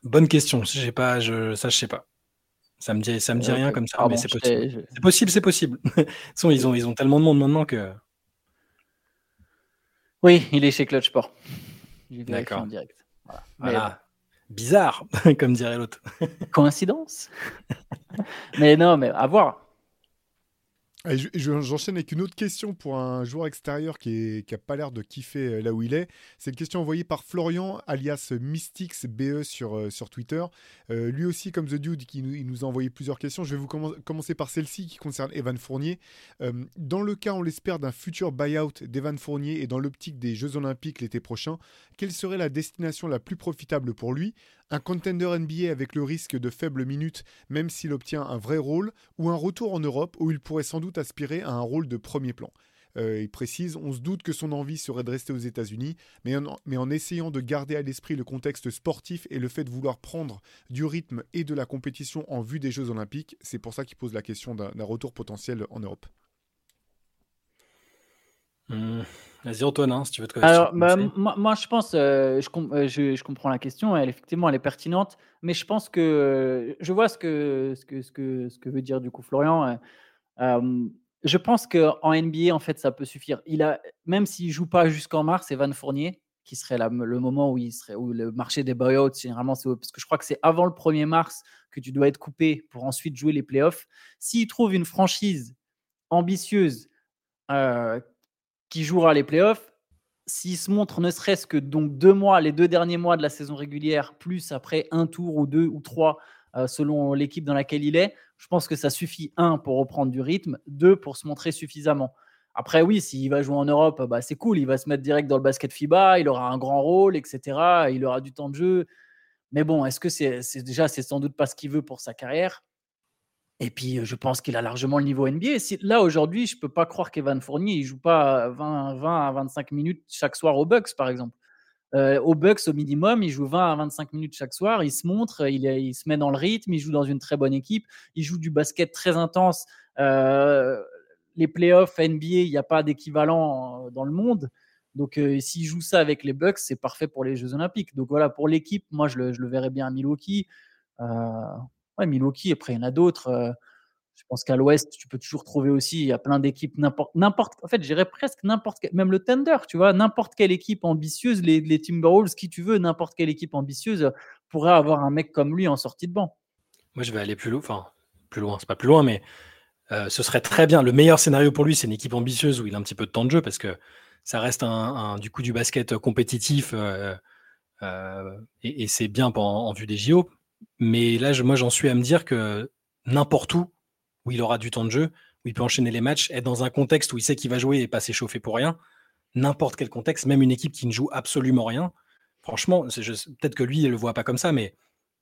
Bonne question, je pas, je, ça je sais pas. Ça me dit, ça me dit rien comme ça, mais c'est possible. C'est possible, c'est possible. ils ont, ils ont tellement de monde maintenant que. Oui, il est chez Clutch Sport. D'accord. direct. Voilà. Bizarre, comme dirait l'autre. Coïncidence? Mais non, mais à voir. J'enchaîne avec une autre question pour un joueur extérieur qui n'a pas l'air de kiffer euh, là où il est. C'est une question envoyée par Florian, alias Mystics BE sur, euh, sur Twitter. Euh, lui aussi, comme The Dude, qui nous, il nous a envoyé plusieurs questions. Je vais vous commencer par celle-ci qui concerne Evan Fournier. dans le cas, on l'espère, d'un futur buyout d'Evan Fournier et dans l'optique des Jeux Olympiques l'été prochain, quelle serait la destination la plus profitable pour lui? Un contender NBA avec le risque de faibles minutes, même s'il obtient un vrai rôle, ou un retour en Europe où il pourrait sans doute aspirer à un rôle de premier plan. Euh, il précise, on se doute que son envie serait de rester aux États-Unis, mais, mais en, essayant de garder à l'esprit le contexte sportif et le fait de vouloir prendre du rythme et de la compétition en vue des Jeux Olympiques, c'est pour ça qu'il pose la question d'un retour potentiel en Europe. Mmh. Vas-y Antoine, hein, si tu veux te Alors, bah, moi, je pense, euh, euh, je, je, comprends la question, elle, effectivement, elle est pertinente, mais je pense que euh, je vois ce que, ce que, ce que, ce que veut dire du coup Florian. je pense qu'en NBA, en fait, ça peut suffire. Il a, même s'il joue pas jusqu'en mars, Evan Fournier, qui serait le moment où, il serait, où le marché des buyouts, généralement, c'est parce que je crois que c'est avant le 1er mars que tu dois être coupé pour ensuite jouer les playoffs. S'il trouve une franchise ambitieuse qui jouera les playoffs, s'il se montre ne serait-ce que donc deux mois, les deux derniers mois de la saison régulière, plus après un tour ou deux ou trois, euh, selon l'équipe dans laquelle il est, je pense que ça suffit, un, pour reprendre du rythme, deux, pour se montrer suffisamment. Après, oui, s'il va jouer en Europe, bah, c'est cool, il va se mettre direct dans le basket FIBA, il aura un grand rôle, etc. Il aura du temps de jeu. Mais bon, est-ce que c'est déjà, c'est sans doute pas ce qu'il veut pour sa carrière et puis, je pense qu'il a largement le niveau NBA. là, aujourd'hui, je ne peux pas croire qu'Evan Fournier ne joue pas 20, 20, à 25 minutes chaque soir aux Bucks, par exemple. Euh, aux Bucks, au minimum, il joue 20 à 25 minutes chaque soir. Il se montre, il, il, se met dans le rythme, il joue dans une très bonne équipe, il joue du basket très intense. Euh, les playoffs NBA, il n'y a pas d'équivalent dans le monde. Donc, euh, s'il joue ça avec les Bucks, c'est parfait pour les Jeux Olympiques. Donc, voilà, pour l'équipe, moi, je le, je le, verrais bien à Milwaukee. Ouais, Milwaukee, après, il y en a d'autres. Euh, je pense qu'à l'ouest, tu peux toujours trouver aussi, il y a plein d'équipes, n'importe, en fait, j'irais presque n'importe même le Thunder, tu vois, n'importe quelle équipe ambitieuse, les, Timberwolves, qui tu veux, n'importe quelle équipe ambitieuse pourrait avoir un mec comme lui en sortie de banc. Moi, je vais aller plus loin, enfin, plus loin, c'est pas plus loin, mais euh, ce serait très bien. Le meilleur scénario pour lui, c'est une équipe ambitieuse où il a un petit peu de temps de jeu parce que ça reste un, du coup du basket compétitif euh, et, c'est bien en, en, vue des JO. Mais là, moi, j'en suis à me dire que n'importe où où il aura du temps de jeu, où il peut enchaîner les matchs, être dans un contexte où il sait qu'il va jouer et pas s'échauffer pour rien, n'importe quel contexte, même une équipe qui ne joue absolument rien, franchement, peut-être que lui, il le voit pas comme ça, mais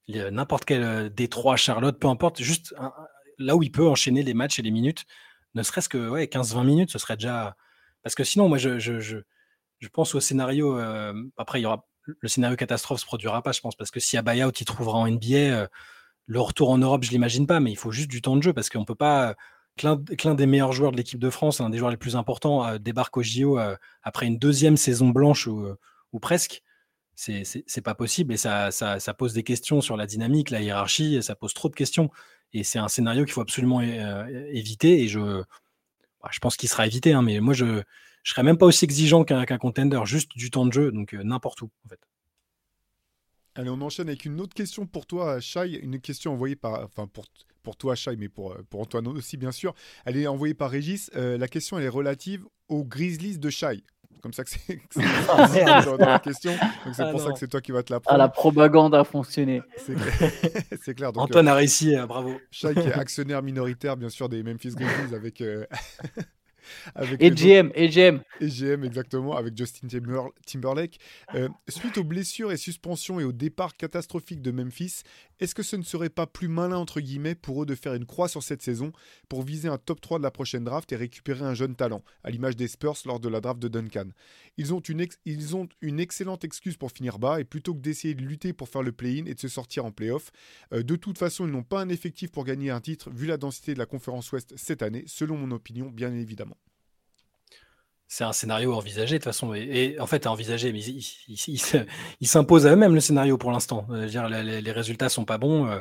n'importe quel euh, Détroit, Charlotte, peu importe, juste là où il peut enchaîner les matchs et les minutes, ne serait-ce que ouais, 15-20 minutes, ce serait déjà. Parce que sinon, moi, je, pense au scénario. Euh, après, il y aura le scénario catastrophe se produira pas, je pense, parce que si à buyout il trouvera en NBA, euh, le retour en Europe, je l'imagine pas, mais il faut juste du temps de jeu parce qu'on peut pas. Qu'un des meilleurs joueurs de l'équipe de France, un des joueurs les plus importants, euh, débarque au JO euh, après une deuxième saison blanche ou, presque. c'est pas possible et ça, ça, pose des questions sur la dynamique, la hiérarchie, ça pose trop de questions. Et c'est un scénario qu'il faut absolument éviter. Et je, bah, je pense qu'il sera évité, hein, mais moi, je ne serais même pas aussi exigeant qu'un contender, juste du temps de jeu, donc n'importe où, en fait. Allez, on enchaîne avec une autre question pour toi, Shai. Une question envoyée par. Enfin, pour, pour toi, Shai, mais pour, pour Antoine aussi, bien sûr. Elle est envoyée par Régis. la question, elle est relative aux Grizzlies de Shai comme ça que c'est ah, dans la question. Donc c'est ah, pour ça que c'est toi qui vas te la prendre. Ah, la propagande a fonctionné. C'est clair. Antoine a réussi, euh, bravo. Chaque actionnaire minoritaire, bien sûr, des Memphis Grizzlies avec, euh, et GM, et GM. Et GM, exactement, avec Justin Timberlake. Euh, suite aux blessures et suspensions et au départ catastrophique de Memphis, est-ce que ce ne serait pas plus malin, entre guillemets, pour eux de faire une croix sur cette saison pour viser un top 3 de la prochaine draft et récupérer un jeune talent, à l'image des Spurs lors de la draft de Duncan? Ils ont, une ils ont une excellente excuse pour finir bas et plutôt que d'essayer de lutter pour faire le play-in et de se sortir en play-off, euh, de toute façon, ils n'ont pas un effectif pour gagner un titre vu la densité de la conférence Ouest cette année, selon mon opinion, bien évidemment c'est un scénario envisagé de toute façon. Et, en fait, envisagé, mais il, s'impose à eux-mêmes le scénario pour l'instant. Euh, les, les, résultats sont pas bons. Euh,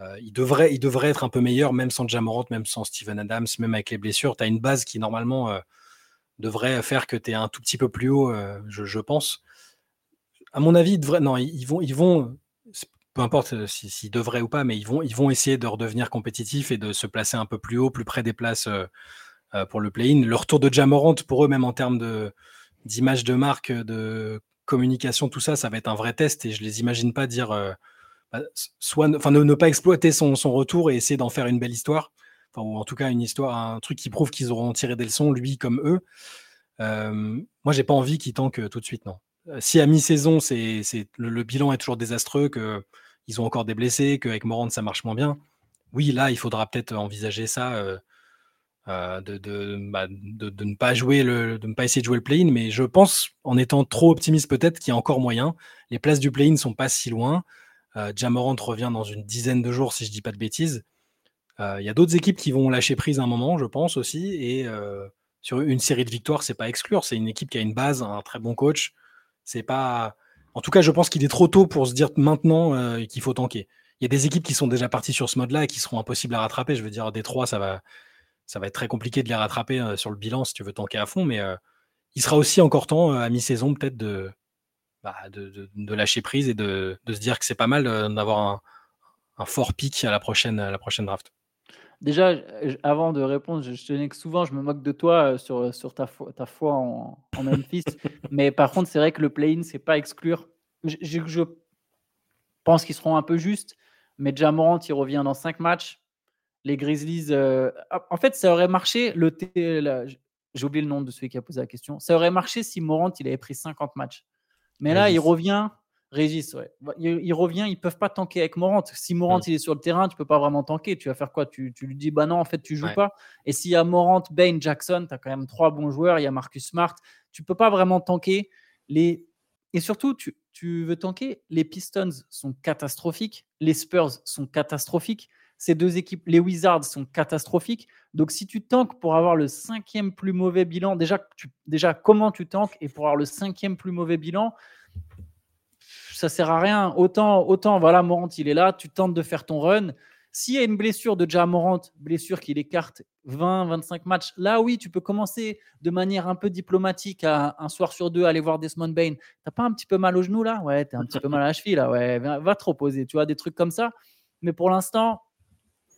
euh, il, devrait, il devrait être un peu meilleur, même sans Jamorant, même sans Steven Adams, même avec les blessures. Tu as une base qui, normalement, devrait faire que tu es un tout petit peu plus haut, je, pense. À mon avis, ils vont, ils vont peu importe s'ils devraient ou pas, mais ils vont, ils vont essayer de redevenir compétitifs et de se placer un peu plus haut, plus près des places euh, pour le play-in. Le retour de Jamorant, pour eux, même en termes d'image de, marque, de communication, tout ça, ça va être un vrai test et je les imagine pas dire euh, bah, soit enfin ne, pas exploiter son, retour et essayer d'en faire une belle histoire, enfin, ou en tout cas une histoire, un truc qui prouve qu'ils auront tiré des leçons, lui comme eux. Euh, moi, j'ai pas envie qu'ils tankent tout de suite, non. Si à mi-saison, c'est, le, bilan est toujours désastreux, qu'ils ont encore des blessés, qu'avec Morand ça marche moins bien, oui, là, il faudra peut-être envisager ça. Euh, bah, de, ne pas jouer le, de ne pas essayer de jouer le play-in, mais je pense, en étant trop optimiste peut-être, qu'il y a encore moyen. Les places du play-in sont pas si loin. Euh, Jamorant revient dans une dizaine de jours, si je dis pas de bêtises. Euh, il y a d'autres équipes qui vont lâcher prise un moment, je pense aussi, et sur une série de victoires, c'est pas exclure. C'est une équipe qui a une base, un très bon coach. C'est pas. En tout cas, je pense qu'il est trop tôt pour se dire maintenant qu'il faut tanker. Il y a des équipes qui sont déjà parties sur ce mode-là et qui seront impossibles à rattraper. Je veux dire, des trois, ça va, ça va être très compliqué de les rattraper sur le bilan si tu veux tanker à fond, mais il sera aussi encore temps à mi-saison peut-être de, bah, de, lâcher prise et de, se dire que c'est pas mal d'avoir un, fort pic à la prochaine, à la prochaine draft. Déjà, avant de répondre, je, tenais que souvent je me moque de toi sur, sur ta, foi, ta foi en, Memphis, mais par contre, c'est vrai que le play-in, c'est pas exclure. Je, je pense qu'ils seront un peu justes, mais Jamorant, il revient dans 5 matchs les Grizzlies. Euh, en fait, ça aurait marché. Le j'ai oublié le nom de celui qui a posé la question. Ça aurait marché si Morant il avait pris 50 matchs. Mais là, il revient. Régis, ouais. Il, revient, ils peuvent pas tanker avec Morant. Si Morant il est sur le terrain, tu peux pas vraiment tanker. Tu vas faire quoi? Tu, lui dis, bah non, en fait, tu joues pas. Et s'il y a Morant, Bain, Jackson, tu as quand même trois bons joueurs. Il y a Marcus Smart. Tu peux pas vraiment tanker. Les... Et surtout, tu, tu veux tanker? Les Pistons sont catastrophiques. Les Spurs sont catastrophiques ces deux équipes, les Wizards sont catastrophiques. Donc, si tu tankes pour avoir le cinquième plus mauvais bilan, déjà, déjà comment tu tankes et pour avoir le cinquième plus mauvais bilan, ça sert à rien. Autant, autant voilà, Morant, il est là, tu tentes de faire ton run. S'il y a une blessure de Ja Morant, blessure qui l'écarte 20, 25 matchs, là oui, tu peux commencer de manière un peu diplomatique à un soir sur deux aller voir Desmond Bain. T'as pas un petit peu mal au genou là? Ouais, t'es un petit peu mal à la cheville là. Ouais, va te reposer. Tu vois, des trucs comme ça. Mais pour l'instant,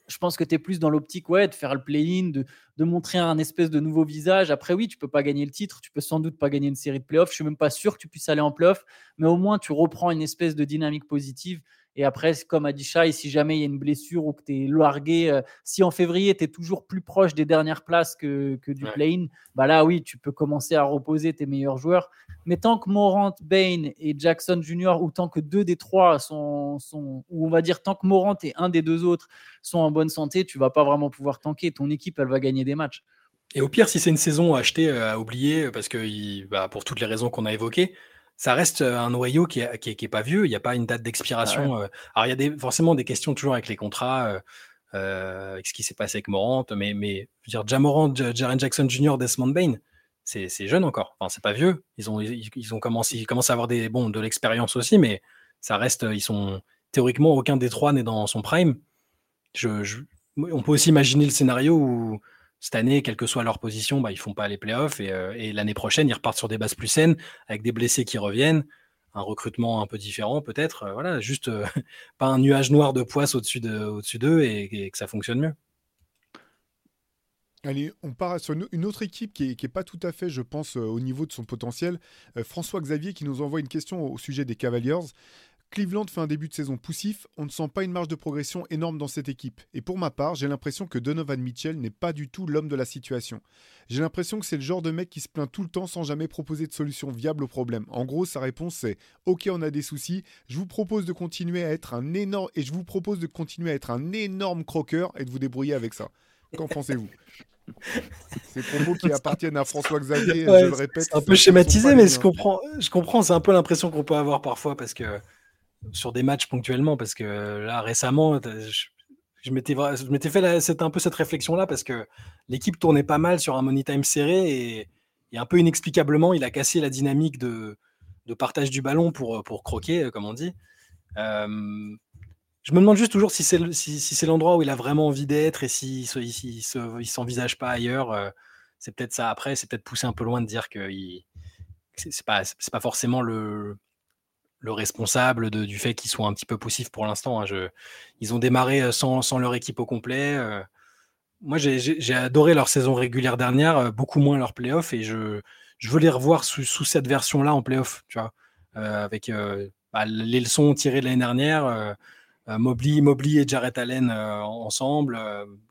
je pense que tu es plus dans l'optique ouais, de faire le play-in, de, montrer un espèce de nouveau visage. Après, oui, tu peux pas gagner le titre, tu peux sans doute pas gagner une série de playoffs. Je suis même pas sûr que tu puisses aller en playoffs, mais au moins tu reprends une espèce de dynamique positive et après, comme a dit Shai, si jamais il y a une blessure ou que tu es largué, euh, si en février tu es toujours plus proche des dernières places que, que du play-in, bah là oui, tu peux commencer à reposer tes meilleurs joueurs. Mais tant que Morant, Bain et Jackson Jr., ou tant que deux des trois sont, sont, ou on va dire tant que Morant et un des deux autres sont en bonne santé, tu vas pas vraiment pouvoir tanker. Ton équipe, elle va gagner des matchs. Et au pire, si c'est une saison à acheter, euh, à oublier, parce que bah, pour toutes les raisons qu'on a évoquées, ça reste un noyau qui est, qui pas vieux. Il n'y a pas une date d'expiration. Alors, il y a des, forcément des questions toujours avec les contrats, avec ce qui s'est passé avec Morant, mais, mais je veux dire, Jamorant, Jaren Jackson Jr., Desmond Bain, c'est jeune encore. Enfin, c'est pas vieux. Ils ont, ils, ont commencé, ils commencent à avoir des, bon, de l'expérience aussi, mais ça reste, ils sont théoriquement aucun des trois n'est dans son prime. Je, on peut aussi imaginer le scénario où cette année, quelle que soit leur position, bah, ils font pas les playoffs et, euh, et l'année prochaine, ils repartent sur des bases plus saines avec des blessés qui reviennent, un recrutement un peu différent peut-être. Euh, voilà, juste euh, pas un nuage noir de poisse au-dessus d'eux et, que ça fonctionne mieux. Allez, on part sur une autre équipe qui n'est est pas tout à fait, je pense, au niveau de son potentiel. François Xavier qui nous envoie une question au sujet des Cavaliers. Cleveland fait un début de saison poussif, on ne sent pas une marge de progression énorme dans cette équipe. Et pour ma part, j'ai l'impression que Donovan Mitchell n'est pas du tout l'homme de la situation. J'ai l'impression que c'est le genre de mec qui se plaint tout le temps sans jamais proposer de solution viable au problème. En gros, sa réponse c'est OK, on a des soucis, je vous propose de continuer à être un énorme et je vous propose de continuer à être un énorme croqueur et de vous débrouiller avec ça. Qu'en pensez-vous? Ces propos qui appartiennent à François Xavier, je le répète. C'est un peu schématisé, mais je comprends, je comprends, c'est un peu l'impression qu'on peut avoir parfois parce que sur des matchs ponctuellement parce que là récemment je, m'étais fait un peu cette réflexion là parce que l'équipe tournait pas mal sur un money time serré et, un peu inexplicablement il a cassé la dynamique de, partage du ballon pour, pour croquer comme on dit. Euh, je me demande juste toujours si c'est si, l'endroit où il a vraiment envie d'être et s'il si, il s'envisage pas ailleurs euh, c'est peut-être ça. Après c'est peut-être poussé un peu loin de dire que c'est pas c'est pas forcément le le responsable du fait qu'ils soient un petit peu poussifs pour l'instant. Hein. ils ont démarré euh, sans, leur équipe au complet. Euh. moi, j'ai adoré leur saison régulière dernière, euh, beaucoup moins leur playoff, et je, veux les revoir sous, cette version-là en playoff, tu vois, avec bah, les leçons tirées de l'année dernière. Mobley, Mobley et Jarrett Allen ensemble,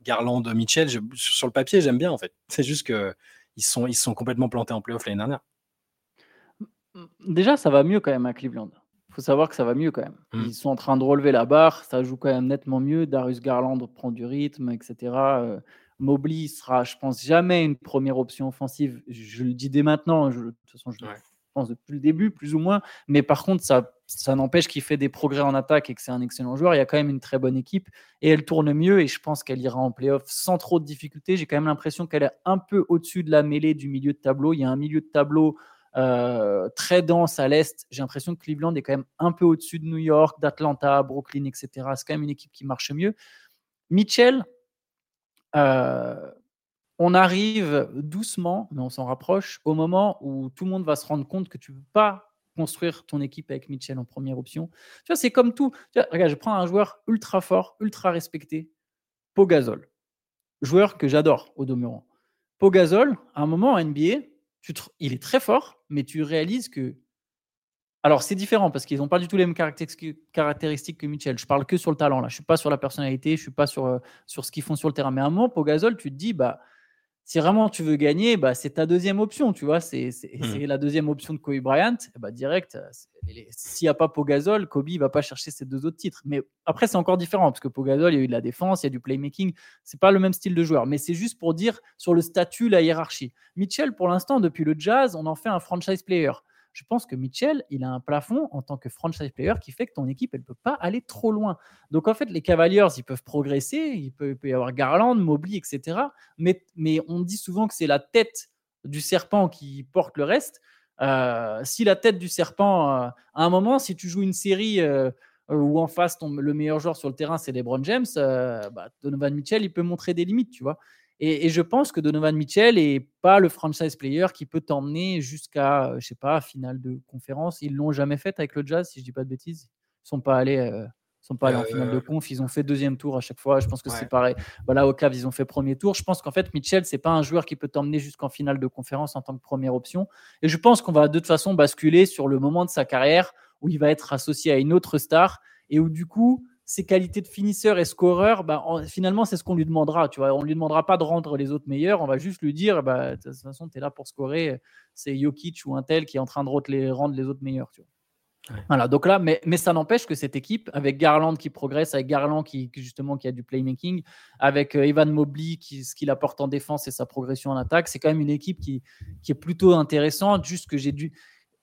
Garland, Mitchell. sur le papier, j'aime bien en fait. C'est juste que ils sont, sont complètement plantés en playoff l'année dernière. Déjà, ça va mieux quand même à Cleveland faut savoir que ça va mieux quand même. Mmh. Ils sont en train de relever la barre, ça joue quand même nettement mieux. Darius Garland prend du rythme, etc. Euh, Mobley sera, je pense, jamais une première option offensive. Je, le dis dès maintenant. Je, de toute façon, je pense depuis le début, plus ou moins. Mais par contre, ça, ça n'empêche qu'il fait des progrès en attaque et que c'est un excellent joueur. Il y a quand même une très bonne équipe et elle tourne mieux. Et je pense qu'elle ira en playoff sans trop de difficultés. J'ai quand même l'impression qu'elle est un peu au-dessus de la mêlée du milieu de tableau. Il y a un milieu de tableau euh, très dense à l'Est. J'ai l'impression que Cleveland est quand même un peu au-dessus de New York, d'Atlanta, Brooklyn, etc. C'est quand même une équipe qui marche mieux. Mitchell, euh, on arrive doucement, mais on s'en rapproche, au moment où tout le monde va se rendre compte que tu ne peux pas construire ton équipe avec Mitchell en première option. Tu vois, c'est comme tout. regarde, je prends un joueur ultra fort, ultra respecté, Pogazol. Joueur que j'adore au demeurant. Pogazol, à un moment en NBA, il est très fort, mais tu réalises que. Alors, c'est différent parce qu'ils n'ont pas du tout les mêmes caractéristiques que Mitchell. Je parle que sur le talent. Là. Je ne suis pas sur la personnalité, je ne suis pas sur, euh, sur ce qu'ils font sur le terrain. Mais à un moment, Pogazol, tu te dis, bah, si vraiment tu veux gagner, bah, c'est ta deuxième option, tu vois. C'est mmh. la deuxième option de Kobe Bryant. Bah, direct, s'il n'y a pas Pogazol, Kobe ne va pas chercher ces deux autres titres. Mais après, c'est encore différent parce que Pogazol, il y a eu de la défense, il y a du playmaking. C'est pas le même style de joueur. Mais c'est juste pour dire sur le statut, la hiérarchie. Mitchell, pour l'instant, depuis le jazz, on en fait un franchise player je pense que Mitchell, il a un plafond en tant que franchise player qui fait que ton équipe, elle ne peut pas aller trop loin. Donc en fait, les Cavaliers, ils peuvent progresser, il peut, y avoir Garland, Mobley, etc. Mais, on dit souvent que c'est la tête du serpent qui porte le reste. Euh, si la tête du serpent, euh, à un moment, si tu joues une série euh, où en face, le meilleur joueur sur le terrain, c'est LeBron James, bah, Donovan Mitchell, il peut montrer des limites, tu vois. Et, je pense que Donovan Mitchell est pas le franchise player qui peut t'emmener jusqu'à, euh, je sais pas, finale de conférence. Ils l'ont jamais fait avec le Jazz, si je dis pas de bêtises. Ils sont pas allés, euh, sont pas allés en finale de euh, conf. Ils ont fait deuxième tour à chaque fois. Je pense que c'est pareil. Voilà, au Cavs, ils ont fait premier tour. Je pense qu'en fait, Mitchell, c'est pas un joueur qui peut t'emmener jusqu'en finale de conférence en tant que première option. Et je pense qu'on va de toute façon basculer sur le moment de sa carrière où il va être associé à une autre star et où du coup ses qualités de finisseur et scoreur, bah, finalement, c'est ce qu'on lui demandera. Tu vois, on lui demandera pas de rendre les autres meilleurs. On va juste lui dire, bah, de toute façon, tu es là pour scorer. C'est Jokic ou un tel qui est en train de les, rendre les autres meilleurs. Tu vois. Voilà, donc là, mais, mais ça n'empêche que cette équipe, avec Garland qui progresse, avec Garland qui, justement qui a du playmaking, avec euh, Evan Mobley qui ce qu'il apporte en défense et sa progression en attaque, c'est quand même une équipe qui, qui est plutôt intéressante. Juste que j'ai dû,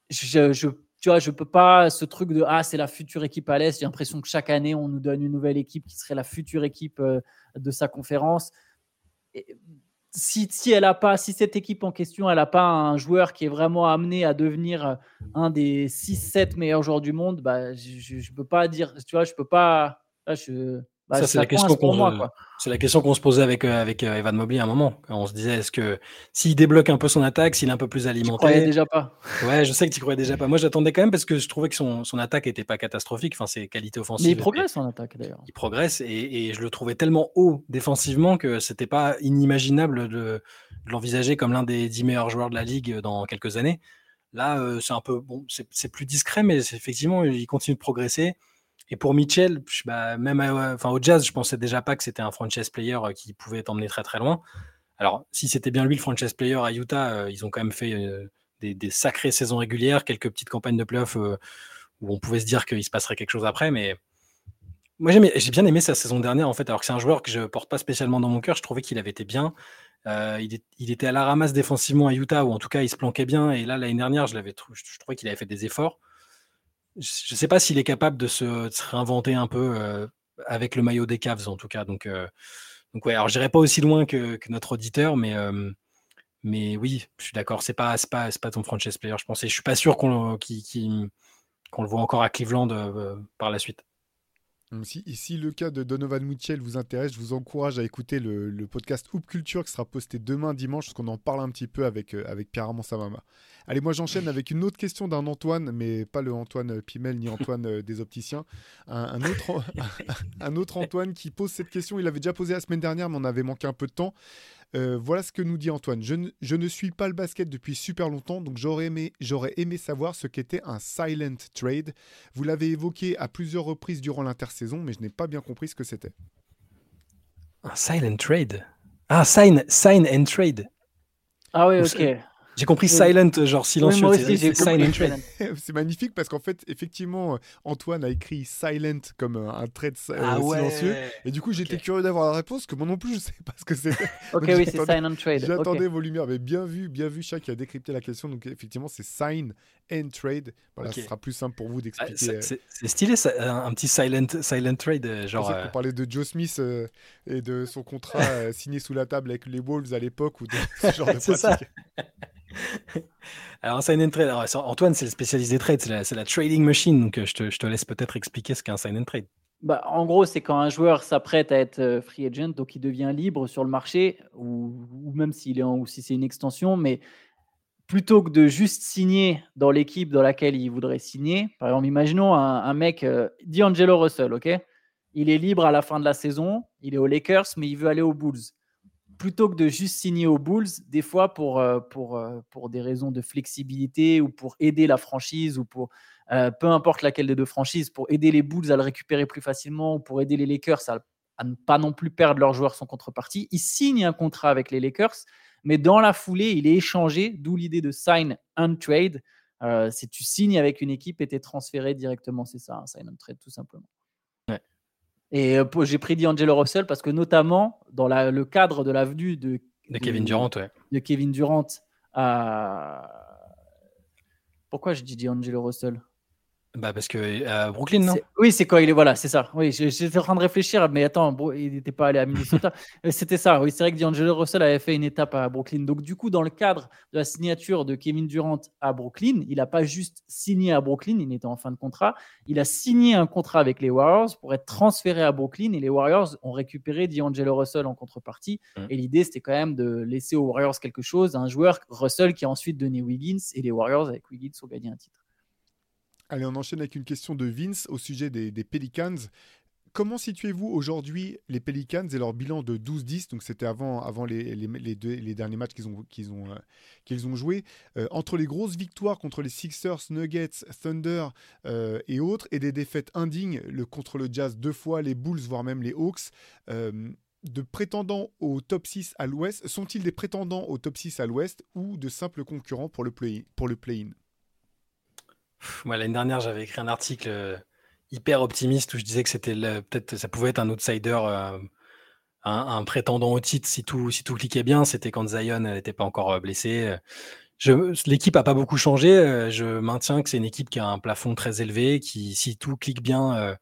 je, je tu vois, je peux pas ce truc de ah c'est la future équipe à l'est. J'ai l'impression que chaque année on nous donne une nouvelle équipe qui serait la future équipe euh, de sa conférence. si, si, elle a pas, si cette équipe en question, elle n'a pas un joueur qui est vraiment amené à devenir un des 6-7 meilleurs joueurs du monde, bah, je ne peux pas dire, tu vois, je peux pas. je, bah, ça, c'est la, question qu'on, c'est la question qu'on se posait avec, euh, avec euh, Evan Mobley à un moment. On se disait, est-ce que s'il débloque un peu son attaque, s'il est un peu plus alimenté. Je croyais déjà pas. Ouais, je sais que tu croyais déjà pas. Moi, j'attendais quand même parce que je trouvais que son, son attaque n'était pas catastrophique. Enfin, ses qualités offensives. Mais il progresse en attaque d'ailleurs. Il progresse et, et, je le trouvais tellement haut défensivement que c'était pas inimaginable de, de l'envisager comme l'un des 10 meilleurs joueurs de la ligue dans quelques années. Là, euh, c'est un peu bon, c'est plus discret, mais effectivement, il continue de progresser. Et pour Mitchell, bah, même enfin, au Jazz, je pensais déjà pas que c'était un franchise player euh, qui pouvait t'emmener très très loin. Alors, si c'était bien lui le franchise player à Utah, euh, ils ont quand même fait euh, des, sacrées saisons régulières, quelques petites campagnes de playoffs où on pouvait se dire qu'il se passerait quelque chose après. Mais moi, j'ai bien aimé sa saison dernière, en fait, alors que c'est un joueur que je porte pas spécialement dans mon cœur. Je trouvais qu'il avait été bien. il, était à la ramasse défensivement à Utah, ou en tout cas, il se planquait bien. Et là, l'année dernière, je trouvais qu'il avait fait des efforts je ne sais pas s'il est capable de se, réinventer un peu euh, avec le maillot des Cavs en tout cas. Donc, euh, ouais, alors j'irai pas aussi loin que, notre auditeur, mais, euh, mais oui, je suis d'accord. C'est pas, pas, pas ton franchise player, je pense. Et je suis pas sûr qu'on qu'on le voit encore à Cleveland par la suite. Si, le cas de Donovan Mitchell vous intéresse, je vous encourage à écouter le, podcast Hoop Culture qui sera posté demain dimanche, parce qu'on en parle un petit peu avec, euh, avec Pierre-Armand Samama. Allez, moi j'enchaîne avec une autre question d'un Antoine, mais pas le Antoine Pimel ni Antoine euh, des opticiens. Un, autre, un autre Antoine qui pose cette question, il l'avait déjà posé la semaine dernière, mais on avait manqué un peu de temps. Euh, voilà ce que nous dit Antoine. Je ne, suis pas le basket depuis super longtemps, donc j'aurais aimé, j'aurais aimé savoir ce qu'était un silent trade. Vous l'avez évoqué à plusieurs reprises durant l'intersaison, mais je n'ai pas bien compris ce que c'était. Un silent trade Ah, sign, sign and trade. Ah oui, ok. J'ai compris silent, genre silencieux. c'est magnifique parce qu'en fait, effectivement, Antoine a écrit silent comme un, trait euh, ah silencieux. Et du coup, j'étais curieux d'avoir la réponse, que moi non plus, je ne sais pas ce que c'était. ok, oui, c'est silent trade. J'attendais vos lumières, mais bien vu, bien vu, Chaque qui a décrypté la question. Donc, effectivement, c'est sign and trade. Voilà, ce sera plus simple pour vous ah, d'expliquer. Euh, c'est stylé, ça, un petit silent, silent trade. Euh, genre. On parlait de Joe Smith et de son contrat signé sous la table avec les Wolves à l'époque ou de ce genre de pratique. alors, sign and trade. Antoine, c'est le spécialiste des trades, c'est la, trading machine. Donc, euh, je te, je te laisse peut-être expliquer ce qu'est un sign and trade. Bah, en gros, c'est quand un joueur s'apprête à être euh, free agent, donc il devient libre sur le marché, ou, ou même s'il est en, ou si c'est une extension, mais plutôt que de juste signer dans l'équipe dans laquelle il voudrait signer, par exemple, imaginons un, mec, euh, D'Angelo Russell, ok? Il est libre à la fin de la saison, il est aux Lakers, mais il veut aller aux Bulls. Plutôt que de juste signer aux Bulls, des fois pour, euh, pour, euh, pour des raisons de flexibilité ou pour aider la franchise ou pour euh, peu importe laquelle des deux franchises, pour aider les Bulls à le récupérer plus facilement ou pour aider les Lakers à, ne pas non plus perdre leurs joueurs sans contrepartie, il signe un contrat avec les Lakers, mais dans la foulée, il est échangé, d'où l'idée de sign and trade. si tu signes avec une équipe et tu es transféré directement, c'est ça, un sign and trade tout simplement. Et euh, j'ai pris D'Angelo Russell parce que notamment dans le cadre de l'avenue de, de, Kevin Durant, ouais. de Kevin Durant à... Pourquoi je dis D'Angelo Russell? Bah parce que à euh, Brooklyn, non Oui, c'est quoi il est voilà, c'est ça. Oui, j'étais en train de réfléchir, mais attends, il n'était pas allé à Minnesota. Euh, c'était ça. Oui, c'est vrai que D'Angelo Russell avait fait une étape à Brooklyn. Donc du coup, dans le cadre de la signature de Kevin Durant à Brooklyn, il n'a pas juste signé à Brooklyn, il était en fin de contrat. Il a signé un contrat avec les Warriors pour être transféré à Brooklyn et les Warriors ont récupéré D'Angelo Russell en contrepartie. Mmh. Et l'idée, c'était quand même de laisser aux Warriors quelque chose, un joueur Russell qui a ensuite donné Wiggins et les Warriors avec Wiggins ont gagné un titre. Allez, on enchaîne avec une question de Vince au sujet des, Pelicans. Comment situez-vous aujourd'hui les Pelicans et leur bilan de 12-10 Donc c'était avant, avant les, deux, les, derniers matchs qu'ils ont, ont, euh, ont joués. Euh, entre les grosses victoires contre les Sixers, Nuggets, Thunder euh, et autres, et des défaites indignes le, contre le Jazz deux fois, les Bulls, voire même les Hawks, de prétendants au top 6 à l'ouest, sont-ils des prétendants au top 6 à l'ouest ou de simples concurrents pour le play-in? play moi, l'année dernière, j'avais écrit un article euh, hyper optimiste où je disais que c'était peut-être ça pouvait être un outsider, euh, un, prétendant au titre si tout, si tout cliquait bien. C'était quand Zion n'était pas encore euh, blessé. L'équipe n'a pas beaucoup changé. Je maintiens que c'est une équipe qui a un plafond très élevé, qui, si tout clique bien,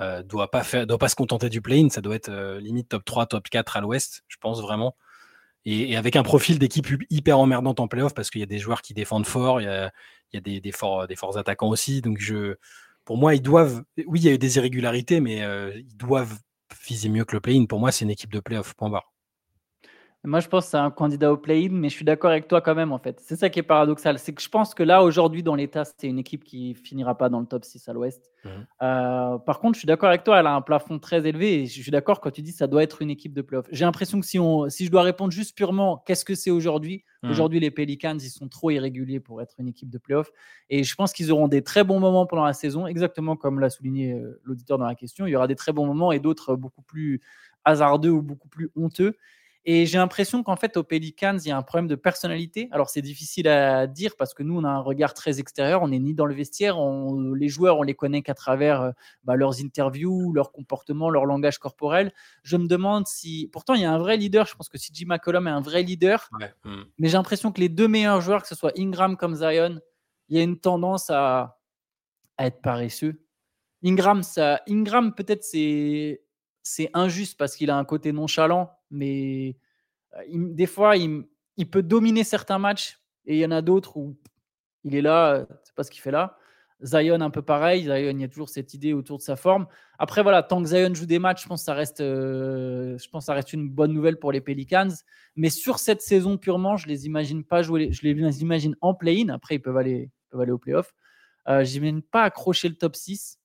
euh, doit pas doit pas se contenter du play-in. Ça doit être limite top 3, top 4 à l'ouest, je pense vraiment. Et, avec un profil d'équipe hyper emmerdante en playoff parce qu'il y a des joueurs qui défendent fort, il y a, il y a des, forts, attaquants aussi. Donc je, pour moi, ils doivent. Oui, il y a eu des irrégularités, mais ils doivent viser mieux que le play-in. Pour moi, c'est une équipe de playoff. Point barre. Moi, je pense que c'est un candidat au play-in, mais je suis d'accord avec toi quand même, en fait. C'est ça qui est paradoxal. C'est que je pense que là, aujourd'hui, dans l'état, c'est une équipe qui finira pas dans le top 6 à l'ouest. Mmh. Euh, par contre, je suis d'accord avec toi, elle a un plafond très élevé et je suis d'accord quand tu dis que ça doit être une équipe de playoff. J'ai l'impression que si, on, si je dois répondre juste purement qu'est-ce que c'est aujourd'hui, mmh. aujourd'hui, les Pelicans, ils sont trop irréguliers pour être une équipe de playoff. Et je pense qu'ils auront des très bons moments pendant la saison, exactement comme l'a souligné euh, l'auditeur dans la question. Il y aura des très bons moments et d'autres beaucoup plus hasardeux ou beaucoup plus honteux. Et j'ai l'impression qu'en fait, aux Pelicans, il y a un problème de personnalité. Alors, c'est difficile à dire parce que nous, on a un regard très extérieur. On n'est ni dans le vestiaire. les joueurs, on les connaît qu'à travers euh, bah, leurs interviews, leur comportement, leur langage corporel. Je me demande si. Pourtant, il y a un vrai leader. Je pense que CJ McCollum est un vrai leader. Hmm. Mais j'ai l'impression que les deux meilleurs joueurs, que ce soit Ingram comme Zion, il y a une tendance à, à être paresseux. Ingram, ça... Ingram peut-être, c'est c'est injuste parce qu'il a un côté nonchalant, mais des fois, il, peut dominer certains matchs et il y en a d'autres où il est là, c'est pas ce qu'il fait là. Zion un peu pareil, Zion il y a toujours cette idée autour de sa forme. Après voilà, tant que Zion joue des matchs, je pense que ça reste, je pense ça reste une bonne nouvelle pour les Pelicans. Mais sur cette saison purement, je les imagine pas jouer, je les imagine en play-in. Après ils peuvent aller, peuvent aller au playoff. Euh, J'imagine pas accrocher le top 6.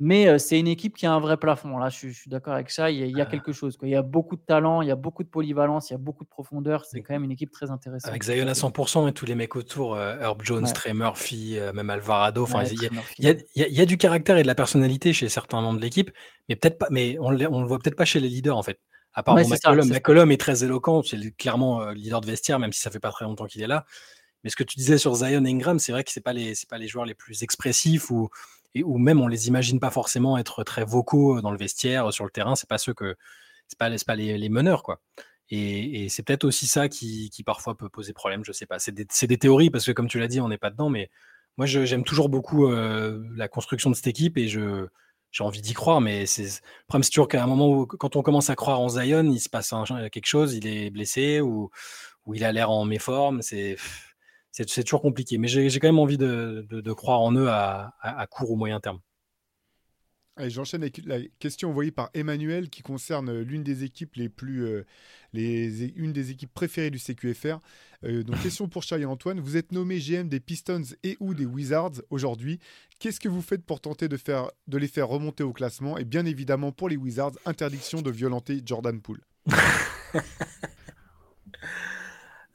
Mais c'est une équipe qui a un vrai plafond. Là, je, suis d'accord avec ça. Il y a, ah. quelque chose. Quoi. Il y a beaucoup de talent, il y a beaucoup de polyvalence, il y a beaucoup de profondeur. C'est quand même une équipe très intéressante. Avec Zion à 100% et tous les mecs autour, Herb Jones, Trey Murphy, même Alvarado. il, y a, du caractère et de la personnalité chez certains membres de l'équipe, mais peut-être pas. Mais on ne le voit peut-être pas chez les leaders en fait. À part McCollum. McCollum est très éloquent. C'est clairement le leader de vestiaire, même si ça fait pas très longtemps qu'il est là. Mais ce que tu disais sur Zion et Ingram, c'est vrai que c'est pas les pas les joueurs les plus expressifs ou et où même on les imagine pas forcément être très vocaux dans le vestiaire, sur le terrain. C'est pas ceux que c'est pas, pas les, meneurs quoi. Et, c'est peut-être aussi ça qui, qui, parfois peut poser problème. Je sais pas. C'est des, des, théories parce que comme tu l'as dit, on n'est pas dedans. Mais moi, j'aime toujours beaucoup la construction de cette équipe et je j'ai envie d'y croire, mais le problème, c'est toujours qu'à un moment où, quand on commence à croire en Zion, il se passe quelque chose, il est blessé ou, ou il a l'air en méforme. C'est c'est toujours compliqué. Mais j'ai quand même envie de, croire en eux à, court ou moyen terme. J'enchaîne avec la question envoyée par Emmanuel qui concerne l'une des équipes les plus, euh, les, une des équipes préférées du CQFR. Euh, donc question pour Charlie Antoine. Vous êtes nommé GM des Pistons et ou des Wizards aujourd'hui. Qu'est-ce que vous faites pour tenter de, faire, de les faire remonter au classement? Et bien évidemment pour les Wizards, interdiction de violenter Jordan Poole.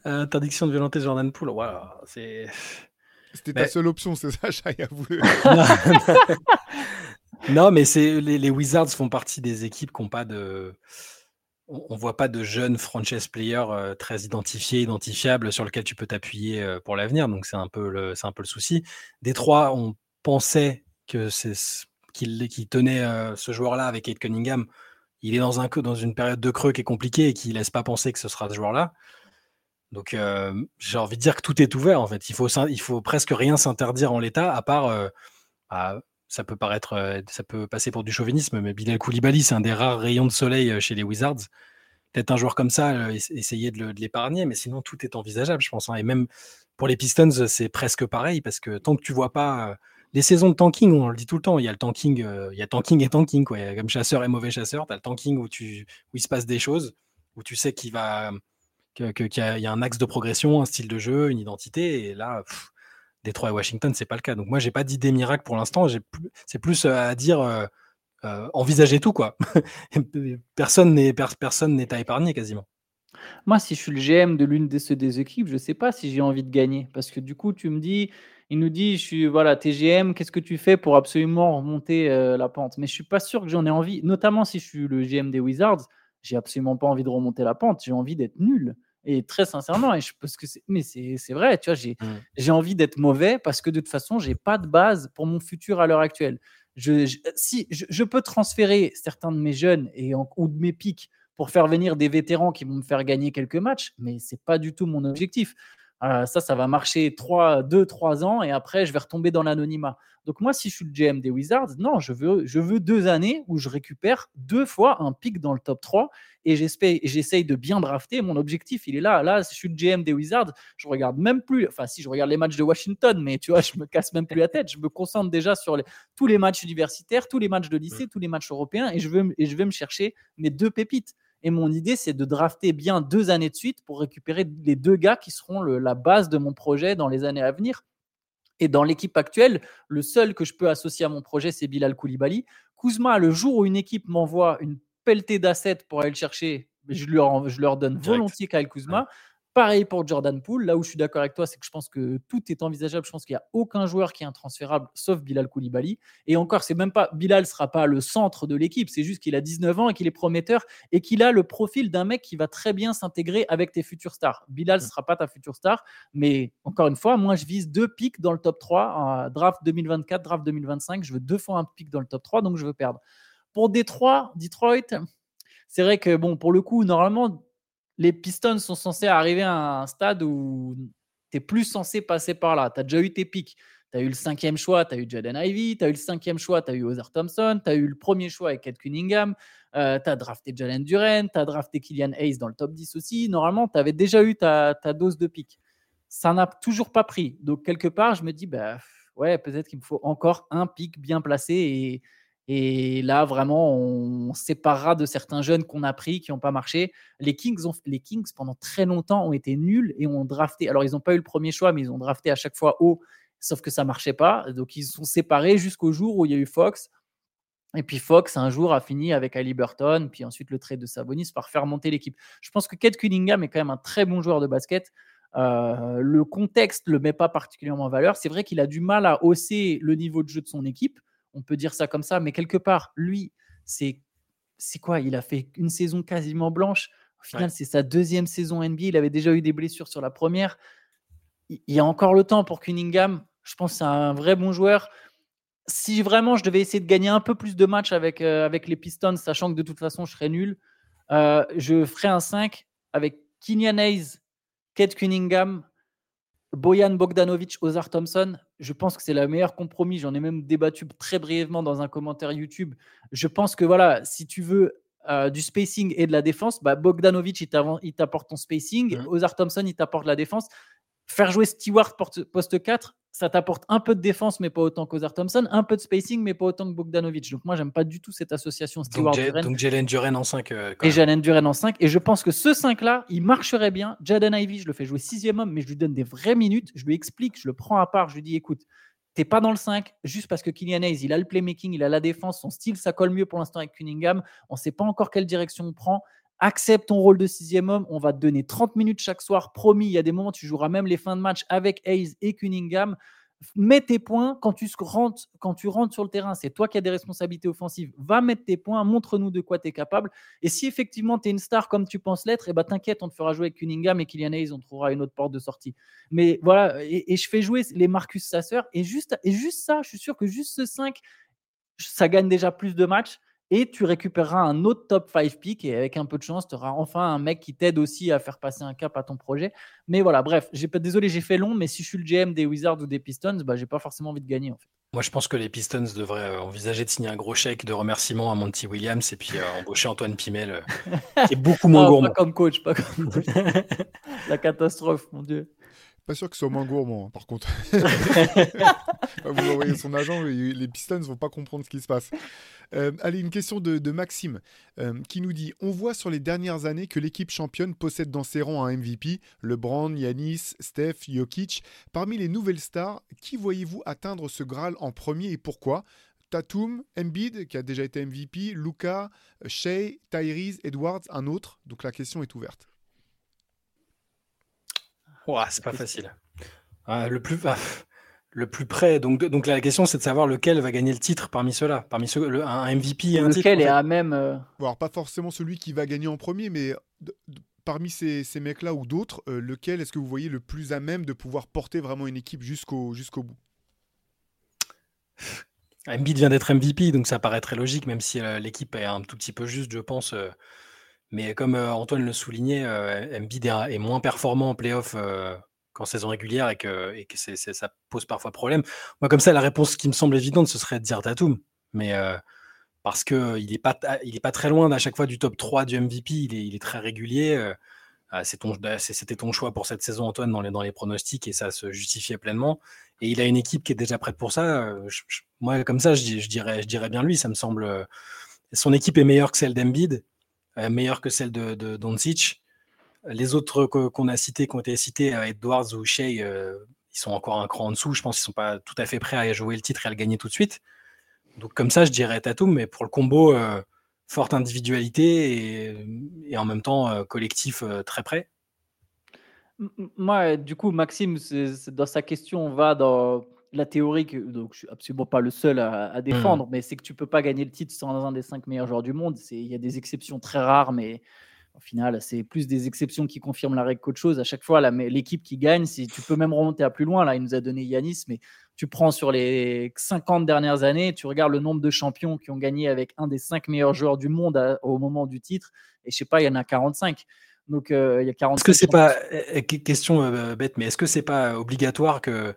interdiction de violenter Jordan Poole. Voilà, c'est. C'était ta seule option, c'est ça, Chaya voulu. non, mais c'est les, Wizards font partie des équipes qui n'ont pas de. On, ne voit pas de jeunes franchise players euh, très identifiés, identifiables sur lesquels tu peux t'appuyer euh, pour l'avenir. Donc c'est un peu le, c'est un peu le souci. Détroit, on pensait que c'est qu'il tenait euh, ce joueur-là avec Kate Cunningham. Il est dans un dans une période de creux qui est compliquée et qui laisse pas penser que ce sera ce joueur-là. Donc j'ai envie de dire que tout est ouvert en fait. Il faut, il faut presque rien s'interdire en l'état, à part, bah, ça peut paraître, ça peut passer pour du chauvinisme, mais Bilal Koulibaly, c'est un des rares rayons de soleil chez les Wizards. Peut-être un joueur comme ça, essayer de l'épargner, mais sinon tout est envisageable, je pense. Hein. Et même pour les Pistons, c'est presque pareil, parce que tant que tu vois pas les saisons de tanking, on le dit tout le temps, il y a le tanking, il y a tanking et tanking, quoi. Comme chasseur et mauvais chasseur, tu as le tanking où, tu, où il se passe des choses, où tu sais qu'il va qu'il y, a un axe de progression, un style de jeu, une identité. Et là, Détroit et Washington, c'est pas le cas. Donc moi, j'ai pas d'idée miracle pour l'instant. C'est plus euh, à dire euh, euh, envisager tout quoi. personne n'est à épargner quasiment. Moi, si je suis le GM de l'une des, des équipes, je sais pas si j'ai envie de gagner parce que du coup, tu me dis, il nous dit, je suis voilà, t'es GM, qu'est-ce que tu fais pour absolument remonter la pente? Mais je suis pas sûr que j'en ai envie, notamment si je suis le GM des Wizards j'ai absolument pas envie de remonter la pente, j'ai envie d'être nul. Et très sincèrement, et je, parce que mais c'est vrai, tu vois, j'ai mmh. j'ai envie d'être mauvais parce que de toute façon, j'ai pas de base pour mon futur à l'heure actuelle. Je, si je, peux transférer certains de mes jeunes et ou de mes pics pour faire venir des vétérans qui vont me faire gagner quelques matchs, mais c'est pas du tout mon objectif. Ça, ça va marcher 3, 2, 3 ans et après, je vais retomber dans l'anonymat. Donc moi, si je suis le GM des Wizards, non, je veux, je veux deux années où je récupère deux fois un pic dans le top 3 et j'essaye de bien drafter. Mon objectif, il est là. Là, si je suis le GM des Wizards, je regarde même plus, enfin si je regarde les matchs de Washington, mais tu vois, je me casse même plus la tête. Je me concentre déjà sur tous les matchs universitaires, tous les matchs de lycée, tous les matchs européens et je, veux, et je vais me chercher mes deux pépites. Et mon idée, c'est de drafter bien deux années de suite pour récupérer les deux gars qui seront la base de mon projet dans les années à venir. Et dans l'équipe actuelle, le seul que je peux associer à mon projet, c'est Bilal Koulibaly. Kuzma, le jour où une équipe m'envoie une pelletée d'assets pour aller le chercher, je leur, je leur donne volontiers Kyle Kuzma. Pareil pour Jordan Poole. Là où je suis d'accord avec toi, c'est que je pense que tout est envisageable. Je pense qu'il n'y a aucun joueur qui est intransférable sauf Bilal Koulibaly. Et encore, c'est même pas Bilal ne sera pas le centre de l'équipe. C'est juste qu'il a 19 ans et qu'il est prometteur et qu'il a le profil d'un mec qui va très bien s'intégrer avec tes futures stars. Bilal ne mm. sera pas ta future star. Mais encore une fois, moi, je vise deux pics dans le top 3. draft 2024, draft 2025. Je veux deux fois un pic dans le top 3, donc je veux perdre. Pour Détroit, Detroit, c'est vrai que, bon, pour le coup, normalement, les Pistons sont censés arriver à un stade où tu es plus censé passer par là. Tu as déjà eu tes pics. Tu as eu le cinquième choix, tu as eu Jaden Ivy. Tu as eu le cinquième choix, tu as eu Ozar Thompson. Tu as eu le premier choix avec Ed Cunningham. Euh, tu as drafté Jalen Duren. Tu as drafté Killian Hayes dans le top 10 aussi. Normalement, tu avais déjà eu ta, dose de pics. Ça n'a toujours pas pris. Donc, quelque part, je me dis, bah, ouais, peut-être qu'il me faut encore un pic bien placé et et là, vraiment, on séparera de certains jeunes qu'on a pris, qui n'ont pas marché. Les Kings, ont, les Kings, pendant très longtemps, ont été nuls et ont drafté. Alors, ils n'ont pas eu le premier choix, mais ils ont drafté à chaque fois haut, sauf que ça ne marchait pas. Donc, ils sont séparés jusqu'au jour où il y a eu Fox. Et puis Fox, un jour, a fini avec Ali Burton, puis ensuite le trade de Sabonis par faire monter l'équipe. Je pense que Kate Cunningham est quand même un très bon joueur de basket. Euh, le contexte ne le met pas particulièrement en valeur. C'est vrai qu'il a du mal à hausser le niveau de jeu de son équipe on peut dire ça comme ça, mais quelque part, lui, c'est c'est quoi? Il a fait une saison quasiment blanche. Au final, c'est sa deuxième saison NBA. Il avait déjà eu des blessures sur la première. Il y a encore le temps pour Cunningham. Je pense que c'est un vrai bon joueur. Si vraiment je devais essayer de gagner un peu plus de matchs avec, euh, avec les Pistons, sachant que de toute façon je serais nul, euh, je ferais un 5 avec Kenyan Hayes, Kate Cunningham, Boyan Bogdanovic, Ozar Thompson, je pense que c'est le meilleur compromis. J'en ai même débattu très brièvement dans un commentaire YouTube. Je pense que voilà, si tu veux euh, du spacing et de la défense, bah Bogdanovic, il t'apporte ton spacing. Mmh. Ozar Thompson, il t'apporte la défense. Faire jouer Stewart poste 4, ça t'apporte un peu de défense, mais pas autant qu'Ozar Thompson, un peu de spacing, mais pas autant que Bogdanovic. Donc moi, j'aime pas du tout cette association Stewart-Duren. Donc Jalen Duren en 5. Euh, et Jalen Duren en 5. Et je pense que ce 5-là, il marcherait bien. Jaden Ivy, je le fais jouer sixième homme, mais je lui donne des vraies minutes. Je lui explique, je le prends à part, je lui dis, écoute, t'es pas dans le 5 juste parce que Kylian Hayes, il a le playmaking, il a la défense, son style, ça colle mieux pour l'instant avec Cunningham. On ne sait pas encore quelle direction on prend accepte ton rôle de sixième homme. On va te donner 30 minutes chaque soir. Promis, il y a des moments, tu joueras même les fins de match avec Hayes et Cunningham mets tes points quand tu, rentres, sur le terrain. C'est toi qui as des responsabilités offensives. Va mettre tes points, montre-nous de quoi tu es capable. Et si effectivement tu es une star comme tu penses l'être, eh ben, t'inquiète, on te fera jouer avec Cunningham et Kylian Hayes, on trouvera une autre porte de sortie. Mais voilà, et, je fais jouer les Marcus Sasser. Et juste, et juste ça, je suis sûr que juste ce 5, ça gagne déjà plus de matchs et tu récupéreras un autre top 5 pick et avec un peu de chance, tu auras enfin un mec qui t'aide aussi à faire passer un cap à ton projet. Mais voilà, bref, j'ai pas désolé, j'ai fait long, mais si je suis le GM des Wizards ou des Pistons, bah j'ai pas forcément envie de gagner en fait. Moi, je pense que les Pistons devraient euh, envisager de signer un gros chèque de remerciement à Monty Williams et puis euh, embaucher Antoine Pimel, euh, qui est beaucoup moins gourmand. Pas comme coach, pas comme coach. La catastrophe, mon Dieu. Pas sûr que ce soit moins gourmand, hein, par contre. vous envoyez son agent, les Pistons ne vont pas comprendre ce qui se passe. Euh, allez, une question de, Maxime euh, qui nous dit On voit sur les dernières années que l'équipe championne possède dans ses rangs un MVP LeBron, Yanis, Steph, Jokic. Parmi les nouvelles stars, qui voyez-vous atteindre ce Graal en premier et pourquoi? Tatum, Embiid, qui a déjà été MVP, Luca, Shea, Tyrese, Edwards, un autre? Donc la question est ouverte c'est pas facile. Ah, le plus. Le plus près. Donc, donc la question, c'est de savoir lequel va gagner le titre parmi ceux-là. Parmi ceux, le, un MVP un Lequel est à même. Euh, Alors, pas forcément celui qui va gagner en premier, mais parmi ces, ces mecs-là ou d'autres, euh, lequel est-ce que vous voyez le plus à même de pouvoir porter vraiment une équipe jusqu'au jusqu'au bout? Embiid vient d'être MVP, donc ça paraît très logique, même si euh, l'équipe est un tout petit peu juste, je pense. Mais comme Antoine le soulignait, Embiid est moins performant en playoff qu'en saison régulière et que, ça pose parfois problème. Moi, comme ça, la réponse qui me semble évidente, ce serait de dire Tatum. Mais parce qu'il n'est pas, pas très loin à chaque fois du top 3 du MVP, il est, il est très régulier. Bah, c'était ton choix pour cette saison, Antoine, dans les, pronostics, et ça se justifiait pleinement. Et il a une équipe qui est déjà prête pour ça. moi, comme ça, je, dirais, je dirais bien lui. Ça me semble. Son équipe est meilleure que celle d'Embiid, meilleure que celle de, de Doncic. Les autres qu'on a cités, qui ont été cités, Edwards ou Shea, ils sont encore un cran en dessous. Je pense qu'ils ne sont pas tout à fait prêts à jouer le titre et à le gagner tout de suite. Donc, comme ça, je dirais Tatum, mais pour le combo, forte individualité et, en même temps euh, collectif euh, très près Moi, du coup, Maxime, dans sa question, on va dans la théorie que donc je suis absolument pas le seul à, mmh. défendre, mais c'est que tu peux pas gagner le titre sans un des cinq meilleurs joueurs du monde. Il y a des exceptions très rares, mais au final, c'est plus des exceptions qui confirment la règle qu'autre chose. À chaque fois, l'équipe qui gagne, si tu peux même remonter à plus loin. Là, il nous a donné Yanis, mais tu prends sur les 50 dernières années, tu regardes le nombre de champions qui ont gagné avec un des cinq meilleurs joueurs du monde au moment du titre, et je sais pas, il y en a 45. Donc, euh, il y a 45. Est-ce que c'est pas euh, question euh, bête, mais est-ce que c'est pas obligatoire que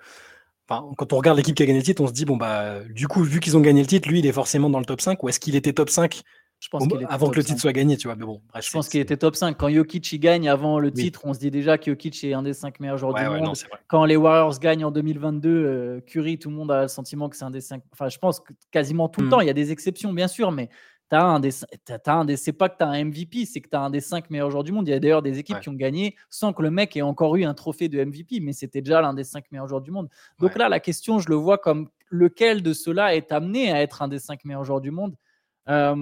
quand on regarde l'équipe qui a gagné le titre, on se dit bon bah du coup vu qu'ils ont gagné le titre, lui il est forcément dans le top 5 ou est-ce qu'il était top 5 je pense avant que le titre soit gagné, tu vois. Mais bon, je pense qu'il était top 5. Quand Jokic gagne avant le titre, on se dit déjà que Jokic est un des 5 meilleurs joueurs du monde. Quand les Warriors gagnent en 2022, euh, Curry, tout le monde a le sentiment que c'est un des 5. Enfin, je pense que quasiment tout le hmm. temps, il y a des exceptions, bien sûr, mais tu as un des. un des c'est pas que tu as un MVP, c'est que tu as un des 5 meilleurs joueurs du monde. Il y a d'ailleurs des équipes qui ont gagné sans que le mec ait encore eu un trophée de MVP, mais c'était déjà l'un des 5 meilleurs joueurs du monde. Donc là, la question, je le vois comme lequel de ceux-là est amené à être un des 5 meilleurs joueurs du monde. Euh,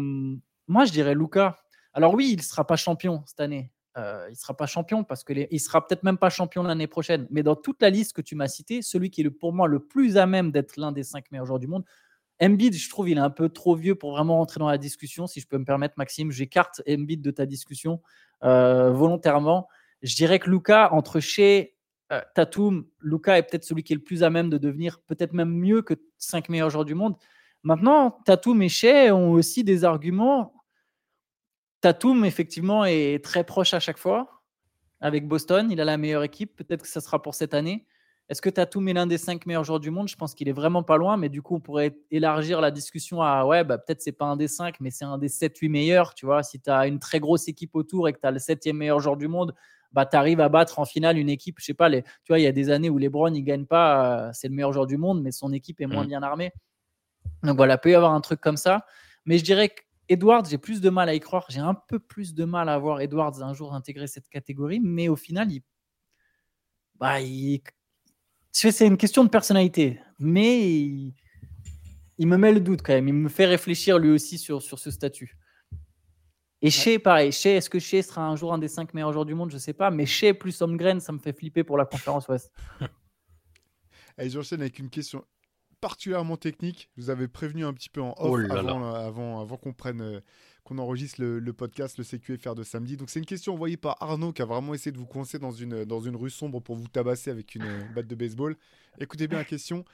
moi, je dirais Luca. Alors oui, il ne sera pas champion cette année. Euh, il ne sera pas champion parce qu'il ne sera peut-être même pas champion l'année prochaine. Mais dans toute la liste que tu m'as citée, celui qui est pour moi le plus à même d'être l'un des cinq meilleurs joueurs du monde, Embiid, je trouve, il est un peu trop vieux pour vraiment rentrer dans la discussion. Si je peux me permettre, Maxime, j'écarte Embiid de ta discussion euh, volontairement. Je dirais que Luca, entre chez euh, Tatum, Luca est peut-être celui qui est le plus à même de devenir peut-être même mieux que cinq meilleurs joueurs du monde. Maintenant, Tatum et Shea ont aussi des arguments. Tatum, effectivement, est très proche à chaque fois avec Boston. Il a la meilleure équipe. Peut-être que ça sera pour cette année. Est-ce que Tatum est l'un des cinq meilleurs joueurs du monde? Je pense qu'il est vraiment pas loin, mais du coup, on pourrait élargir la discussion à ouais, bah, peut-être c'est pas un des cinq, mais c'est un des 7-8 meilleurs. Tu vois, si tu as une très grosse équipe autour et que tu as le septième meilleur joueur du monde, bah, tu arrives à battre en finale une équipe. Je sais pas, les, tu vois, il y a des années où LeBron il gagne pas, euh, c'est le meilleur joueur du monde, mais son équipe est moins mmh. bien armée. Donc voilà, peut y avoir un truc comme ça. Mais je dirais qu'Edwards, j'ai plus de mal à y croire. J'ai un peu plus de mal à voir Edwards un jour intégrer cette catégorie. Mais au final, il. Bah, C'est une question de personnalité. Mais il... me met le doute quand même. Il me fait réfléchir lui aussi sur, sur ce statut. Et Shea, pareil. Shea, est-ce que Shea sera un jour un des cinq meilleurs joueurs du monde? Je ne sais pas. Mais Shea plus Holmgren, ça me fait flipper pour la conférence Ouest. Allez, j'enchaîne avec une question particulièrement technique. Je vous avais prévenu un petit peu en off oh avant, avant, qu'on prenne, euh, qu'on enregistre le, podcast, le CQFR de samedi. Donc c'est une question envoyée par Arnaud qui a vraiment essayé de vous coincer dans une, dans une rue sombre pour vous tabasser avec une batte de baseball. Écoutez bien la question.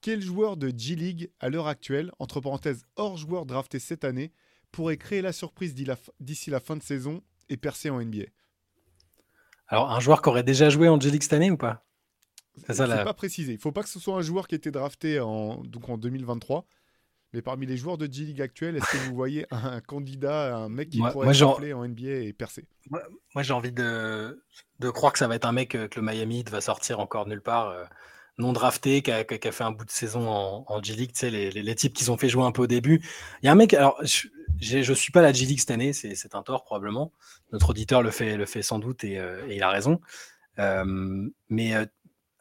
Quel joueur de G-League à l'heure actuelle, entre parenthèses hors joueur drafté cette année, pourrait créer la surprise d'ici la fin de saison et percer en NBA Alors un joueur qui aurait déjà joué en G-League cette année ou pas? C'est pas précisé. Il faut pas que ce soit un joueur qui a été drafté en, donc en 2023. Mais parmi les joueurs de G-League actuels, est-ce que vous voyez un candidat, un mec qui pourrait être en NBA et percer? Moi, j'ai envie de, de, croire que ça va être un mec euh, que le Miami va sortir encore nulle part, euh, non drafté, qui a, qui a, fait un bout de saison en, en G-League, tu sais, les, les, types qui ont fait jouer un peu au début. Il y a un mec, alors je, je suis pas la G-League cette année, c'est un tort probablement. Notre auditeur le fait, le fait sans doute et, euh, et il a raison. mais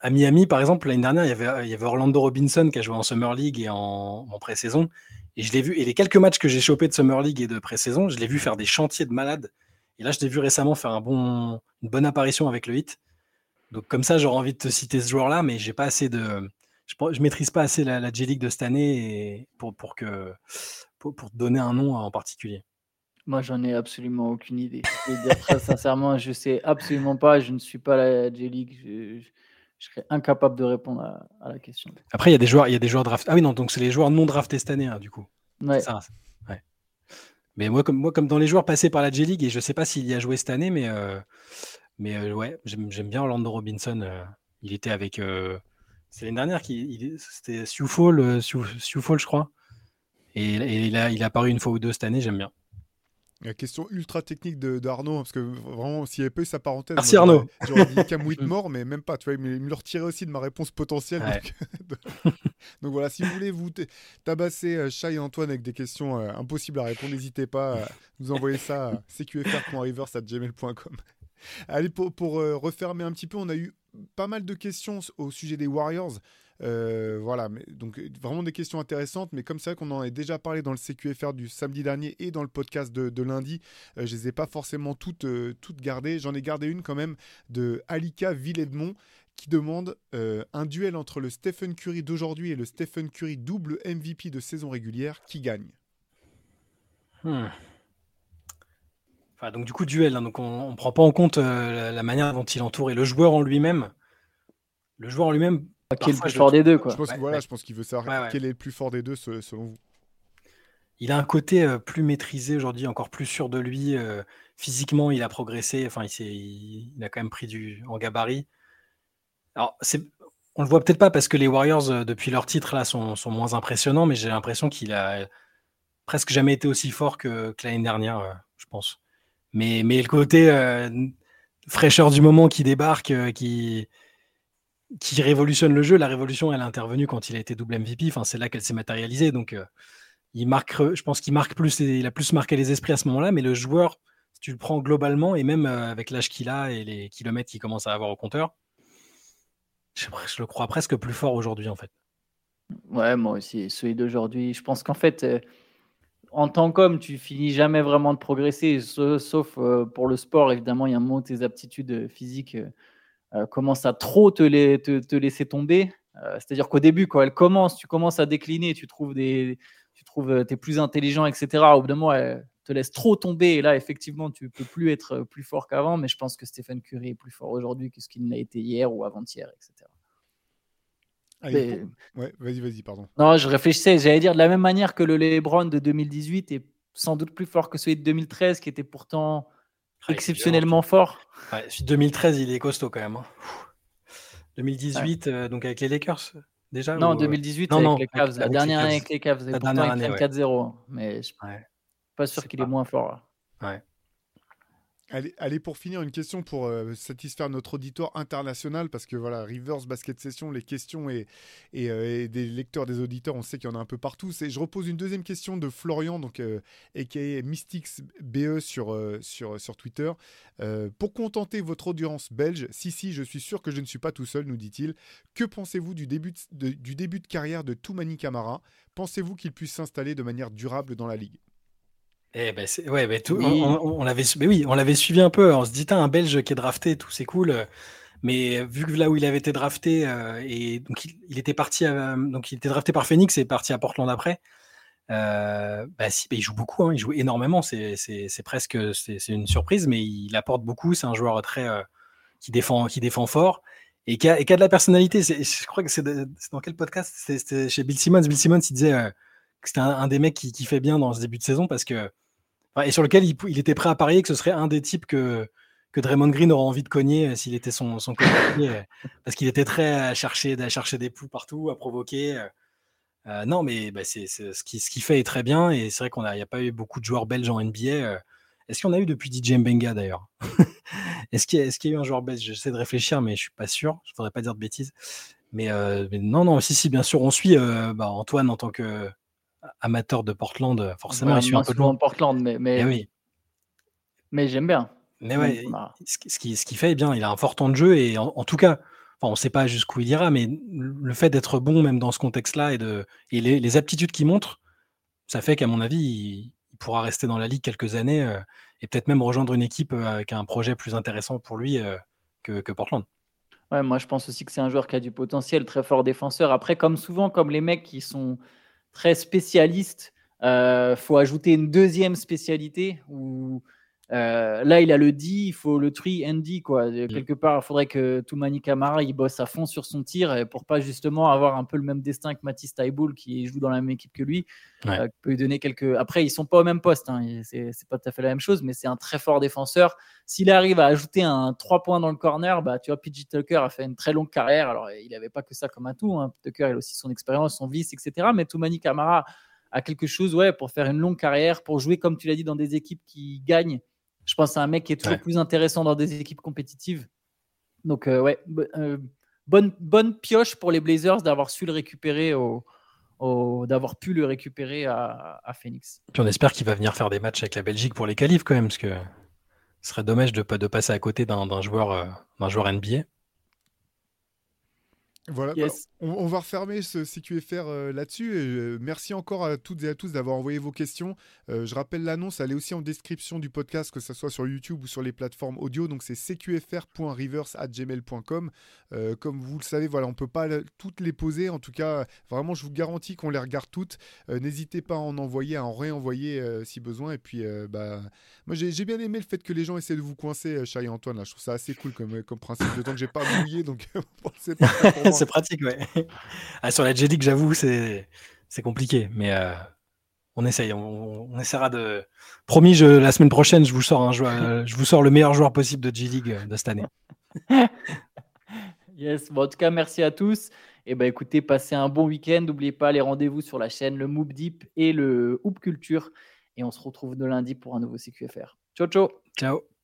à Miami, par exemple, l'année dernière, il y, avait, Orlando Robinson qui a joué en Summer League et en, pré-saison. Et je l'ai vu, et les quelques matchs que j'ai chopés de Summer League et de pré-saison, je l'ai vu faire des chantiers de malades. Et là, je l'ai vu récemment faire un bon, une bonne apparition avec le hit. Donc, comme ça, j'aurais envie de te citer ce joueur-là, mais j'ai pas assez de. Je, je maîtrise pas assez la, J-League de cette année pour, pour, que, pour, donner un nom en particulier. Moi, j'en ai absolument aucune idée. Je vais très sincèrement, je sais absolument pas. Je ne suis pas la J-League serais incapable de répondre à, la question. Après, il y a des joueurs, il y a des joueurs draft. Ah oui, non, donc c'est les joueurs non draftés cette année, hein, du coup. Ouais. Mais moi comme, moi, comme dans les joueurs passés par la J League, et je sais pas s'il y a joué cette année, mais, euh, mais euh, ouais, j'aime bien Orlando Robinson. Euh, Il était avec. c'est l'année dernière, c'était Sioux Fall, je crois. Et, et il, a, il a apparu une fois ou deux cette année, j'aime bien. La question ultra technique d'Arnaud, parce que vraiment, s'il n'y avait pas eu sa parenthèse, Merci Arnaud. J'aurais dit Cam Whitmore, mais même pas, tu vois, il me le retirait aussi de ma réponse potentielle. Donc, voilà, si vous voulez vous tabasser euh, Chai et Antoine avec des questions euh, impossibles à répondre, n'hésitez pas à nous envoyer ça à cqfr.rivers.gmail.com. Allez, pour, pour euh, refermer un petit peu, on a eu pas mal de questions au sujet des Warriors. Euh, voilà, donc vraiment des questions intéressantes, mais comme c'est vrai qu'on en a déjà parlé dans le CQFR du samedi dernier et dans le podcast de, lundi, euh, je ne les ai pas forcément toutes, euh, toutes gardées. J'en ai gardé une quand même de Alika Villedmont qui demande un duel entre le Stephen Curry d'aujourd'hui et le Stephen Curry double MVP de saison régulière, qui gagne? Hmm. Enfin, donc du coup duel, hein, on ne prend pas en compte la, manière dont il entoure et le joueur en lui-même. Le joueur en lui-même qui est le plus fort des deux, quoi. Je pense, voilà, je pense qu'il veut savoir quel est le plus fort des deux, selon vous. Il a un côté euh, plus maîtrisé aujourd'hui, encore plus sûr de lui. Euh, physiquement, il a progressé. Enfin, il, il, a quand même pris du en gabarit. Alors, on le voit peut-être pas parce que les Warriors, euh, depuis leur titre, là, sont, sont moins impressionnants, mais j'ai l'impression qu'il a presque jamais été aussi fort que, l'année dernière, je pense. Mais, mais le côté fraîcheur du moment qui débarque, qui, qui révolutionne le jeu. La révolution, elle est intervenue quand il a été double MVP. Enfin, c'est là qu'elle s'est matérialisée. Donc, euh, il marque, je pense qu'il marque plus, il a plus marqué les esprits à ce moment-là. Mais le joueur, si tu le prends globalement et même euh, avec l'âge qu'il a et les kilomètres qu'il commence à avoir au compteur, je, le crois presque plus fort aujourd'hui, en fait. Ouais, moi aussi. Celui d'aujourd'hui, je pense qu'en fait, euh, en tant qu'homme, tu finis jamais vraiment de progresser, sauf pour le sport. Évidemment, il y a un moment où tes aptitudes physiques euh, commence à trop te, te, laisser tomber. Euh, c'est-à-dire qu'au début, quand elle commence, tu commences à décliner, tu trouves des, tu trouves, euh, es plus intelligent, etc. Au bout d'un moment, elle te laisse trop tomber et là, effectivement, tu peux plus être plus fort qu'avant. Mais je pense que Stephen Curry est plus fort aujourd'hui que ce qu'il n'a été hier ou avant-hier, etc. ouais, vas-y, vas-y, pardon. Non, je réfléchissais, j'allais dire de la même manière que le LeBron de 2018 est sans doute plus fort que celui de 2013, qui était pourtant ah, exceptionnellement fort. 2013, il est costaud quand même. 2018, hein. euh, donc avec les Lakers déjà Non, 2018 euh, avec les Cavs. La dernière année avec les Cavs. La dernière année, 4-0. Hein. Mais je suis pas sûr qu'il est moins fort. Ouais. Allez, pour finir, une question pour euh, satisfaire notre auditoire international, parce que voilà, Rivers Basket Session, les questions et, euh, des lecteurs, des auditeurs, on sait qu'il y en a un peu partout. Je repose une deuxième question de Florian, donc euh, aka Mystics BE sur, sur, Twitter. pour contenter votre audience belge, si, si, je suis sûr que je ne suis pas tout seul, nous dit-il. Que pensez-vous du début du début de carrière de Toumani Camara Pensez-vous qu'il puisse s'installer de manière durable dans la ligue? Eh ben ouais, ben tout, on, l'avait, oui, on l'avait suivi un peu. On se dit, un Belge qui est drafté, tout c'est cool. Mais vu que là où il avait été drafté, euh, et donc il, était parti, donc il était drafté par Phoenix et parti à Portland après. Euh, bah si, bah, il joue beaucoup, hein, il joue énormément. C'est, presque, c'est, une surprise, mais il apporte beaucoup. C'est un joueur très euh, qui défend, qui défend fort et qui a, de la personnalité. je crois que c'est, dans quel podcast? C'était chez Bill Simmons. Bill Simmons, il disait c'était un, des mecs qui, fait bien dans ce début de saison parce que et sur lequel il, était prêt à parier que ce serait un des types que que Draymond Green aurait envie de cogner euh, s'il était son, son coéquipier euh, parce qu'il était très à chercher, à chercher des poux partout, à provoquer. Euh, non, mais bah, c'est, ce qu'il ce qui fait est très bien et c'est vrai qu'on n'y a pas eu beaucoup de joueurs belges en NBA. Est-ce en a eu depuis DJ Mbenga d'ailleurs? Est-ce qu'il y, a eu un joueur belge? J'essaie de réfléchir, mais je suis pas sûr. Je ne voudrais pas dire de bêtises. Mais, non, non, si, si, bien sûr, on suit bah, Antoine en tant que amateur de Portland, euh, forcément, il suit un peu de Portland, mais, mais, eh oui. mais j'aime bien. Mais ouais, ce qui, ce qui fait, bien, il a un fort temps de jeu et en, tout cas, on ne sait pas jusqu'où il ira, mais le fait d'être bon même dans ce contexte-là et, de, et les, aptitudes qu'il montre, ça fait qu'à mon avis, il, pourra rester dans la ligue quelques années euh, et peut-être même rejoindre une équipe euh, avec un projet plus intéressant pour lui que, que, Portland. Ouais, moi je pense aussi que c'est un joueur qui a du potentiel, très fort défenseur. Après, comme souvent, comme les mecs qui sont très spécialiste. Euh, faut ajouter une deuxième spécialité où Euh, là, il a le D, il faut le 3 and D. Quoi. Mm. Quelque part, il faudrait que Toumani Kamara il bosse à fond sur son tir pour pas justement avoir un peu le même destin que Mathis Taiboul qui joue dans la même équipe que lui. Euh, peut lui donner quelques... Après, ils sont pas au même poste, hein. c'est pas tout à fait la même chose, mais c'est un très fort défenseur. S'il arrive à ajouter un 3 points dans le corner, bah, tu vois, PG Tucker a fait une très longue carrière. Alors, il n'avait pas que ça comme atout. Hein. Tucker, il a aussi son expérience, son vice, etc. Mais Toumani Kamara a quelque chose ouais, pour faire une longue carrière, pour jouer, comme tu l'as dit, dans des équipes qui gagnent je pense à un mec qui est toujours plus intéressant dans des équipes compétitives. Donc, euh, ouais, euh, bonne, bonne pioche pour les Blazers d'avoir su le récupérer au, d'avoir pu le récupérer à, Phoenix. Puis on espère qu'il va venir faire des matchs avec la Belgique pour les qualifs quand même, parce que ce serait dommage de, de passer à côté d'un joueur, euh, d'un joueur NBA. Voilà, bah, on, va refermer ce CQFR euh, là-dessus. Euh, merci encore à toutes et à tous d'avoir envoyé vos questions. Euh, je rappelle l'annonce, elle est aussi en description du podcast, que ce soit sur YouTube ou sur les plateformes audio. Donc c'est cqfr.reverse.gmail.com. comme vous le savez, voilà, on ne peut pas toutes les poser. En tout cas, vraiment, je vous garantis qu'on les regarde toutes. N'hésitez pas à en envoyer, à en réenvoyer si besoin. Et puis, bah, moi, j'ai bien aimé le fait que les gens essaient de vous coincer, Charlie Antoine. Là. Je trouve ça assez cool comme, principe. D'autant que j'ai pas mouillé, donc c'est pratique, ouais. Ah, sur la j j'avoue, c'est compliqué, mais euh, on essaye. On, essaiera de. Promis, je, la semaine prochaine, je vous sors un joueur, je vous sors le meilleur joueur possible de J-League euh, de cette année. yes. Bon, en tout cas, merci à tous. Et ben, écoutez, passez un bon week-end. N'oubliez pas les rendez-vous sur la chaîne, le Moop Deep et le Hoop Culture. Et on se retrouve de lundi pour un nouveau CQFR. Ciao, ciao. Ciao.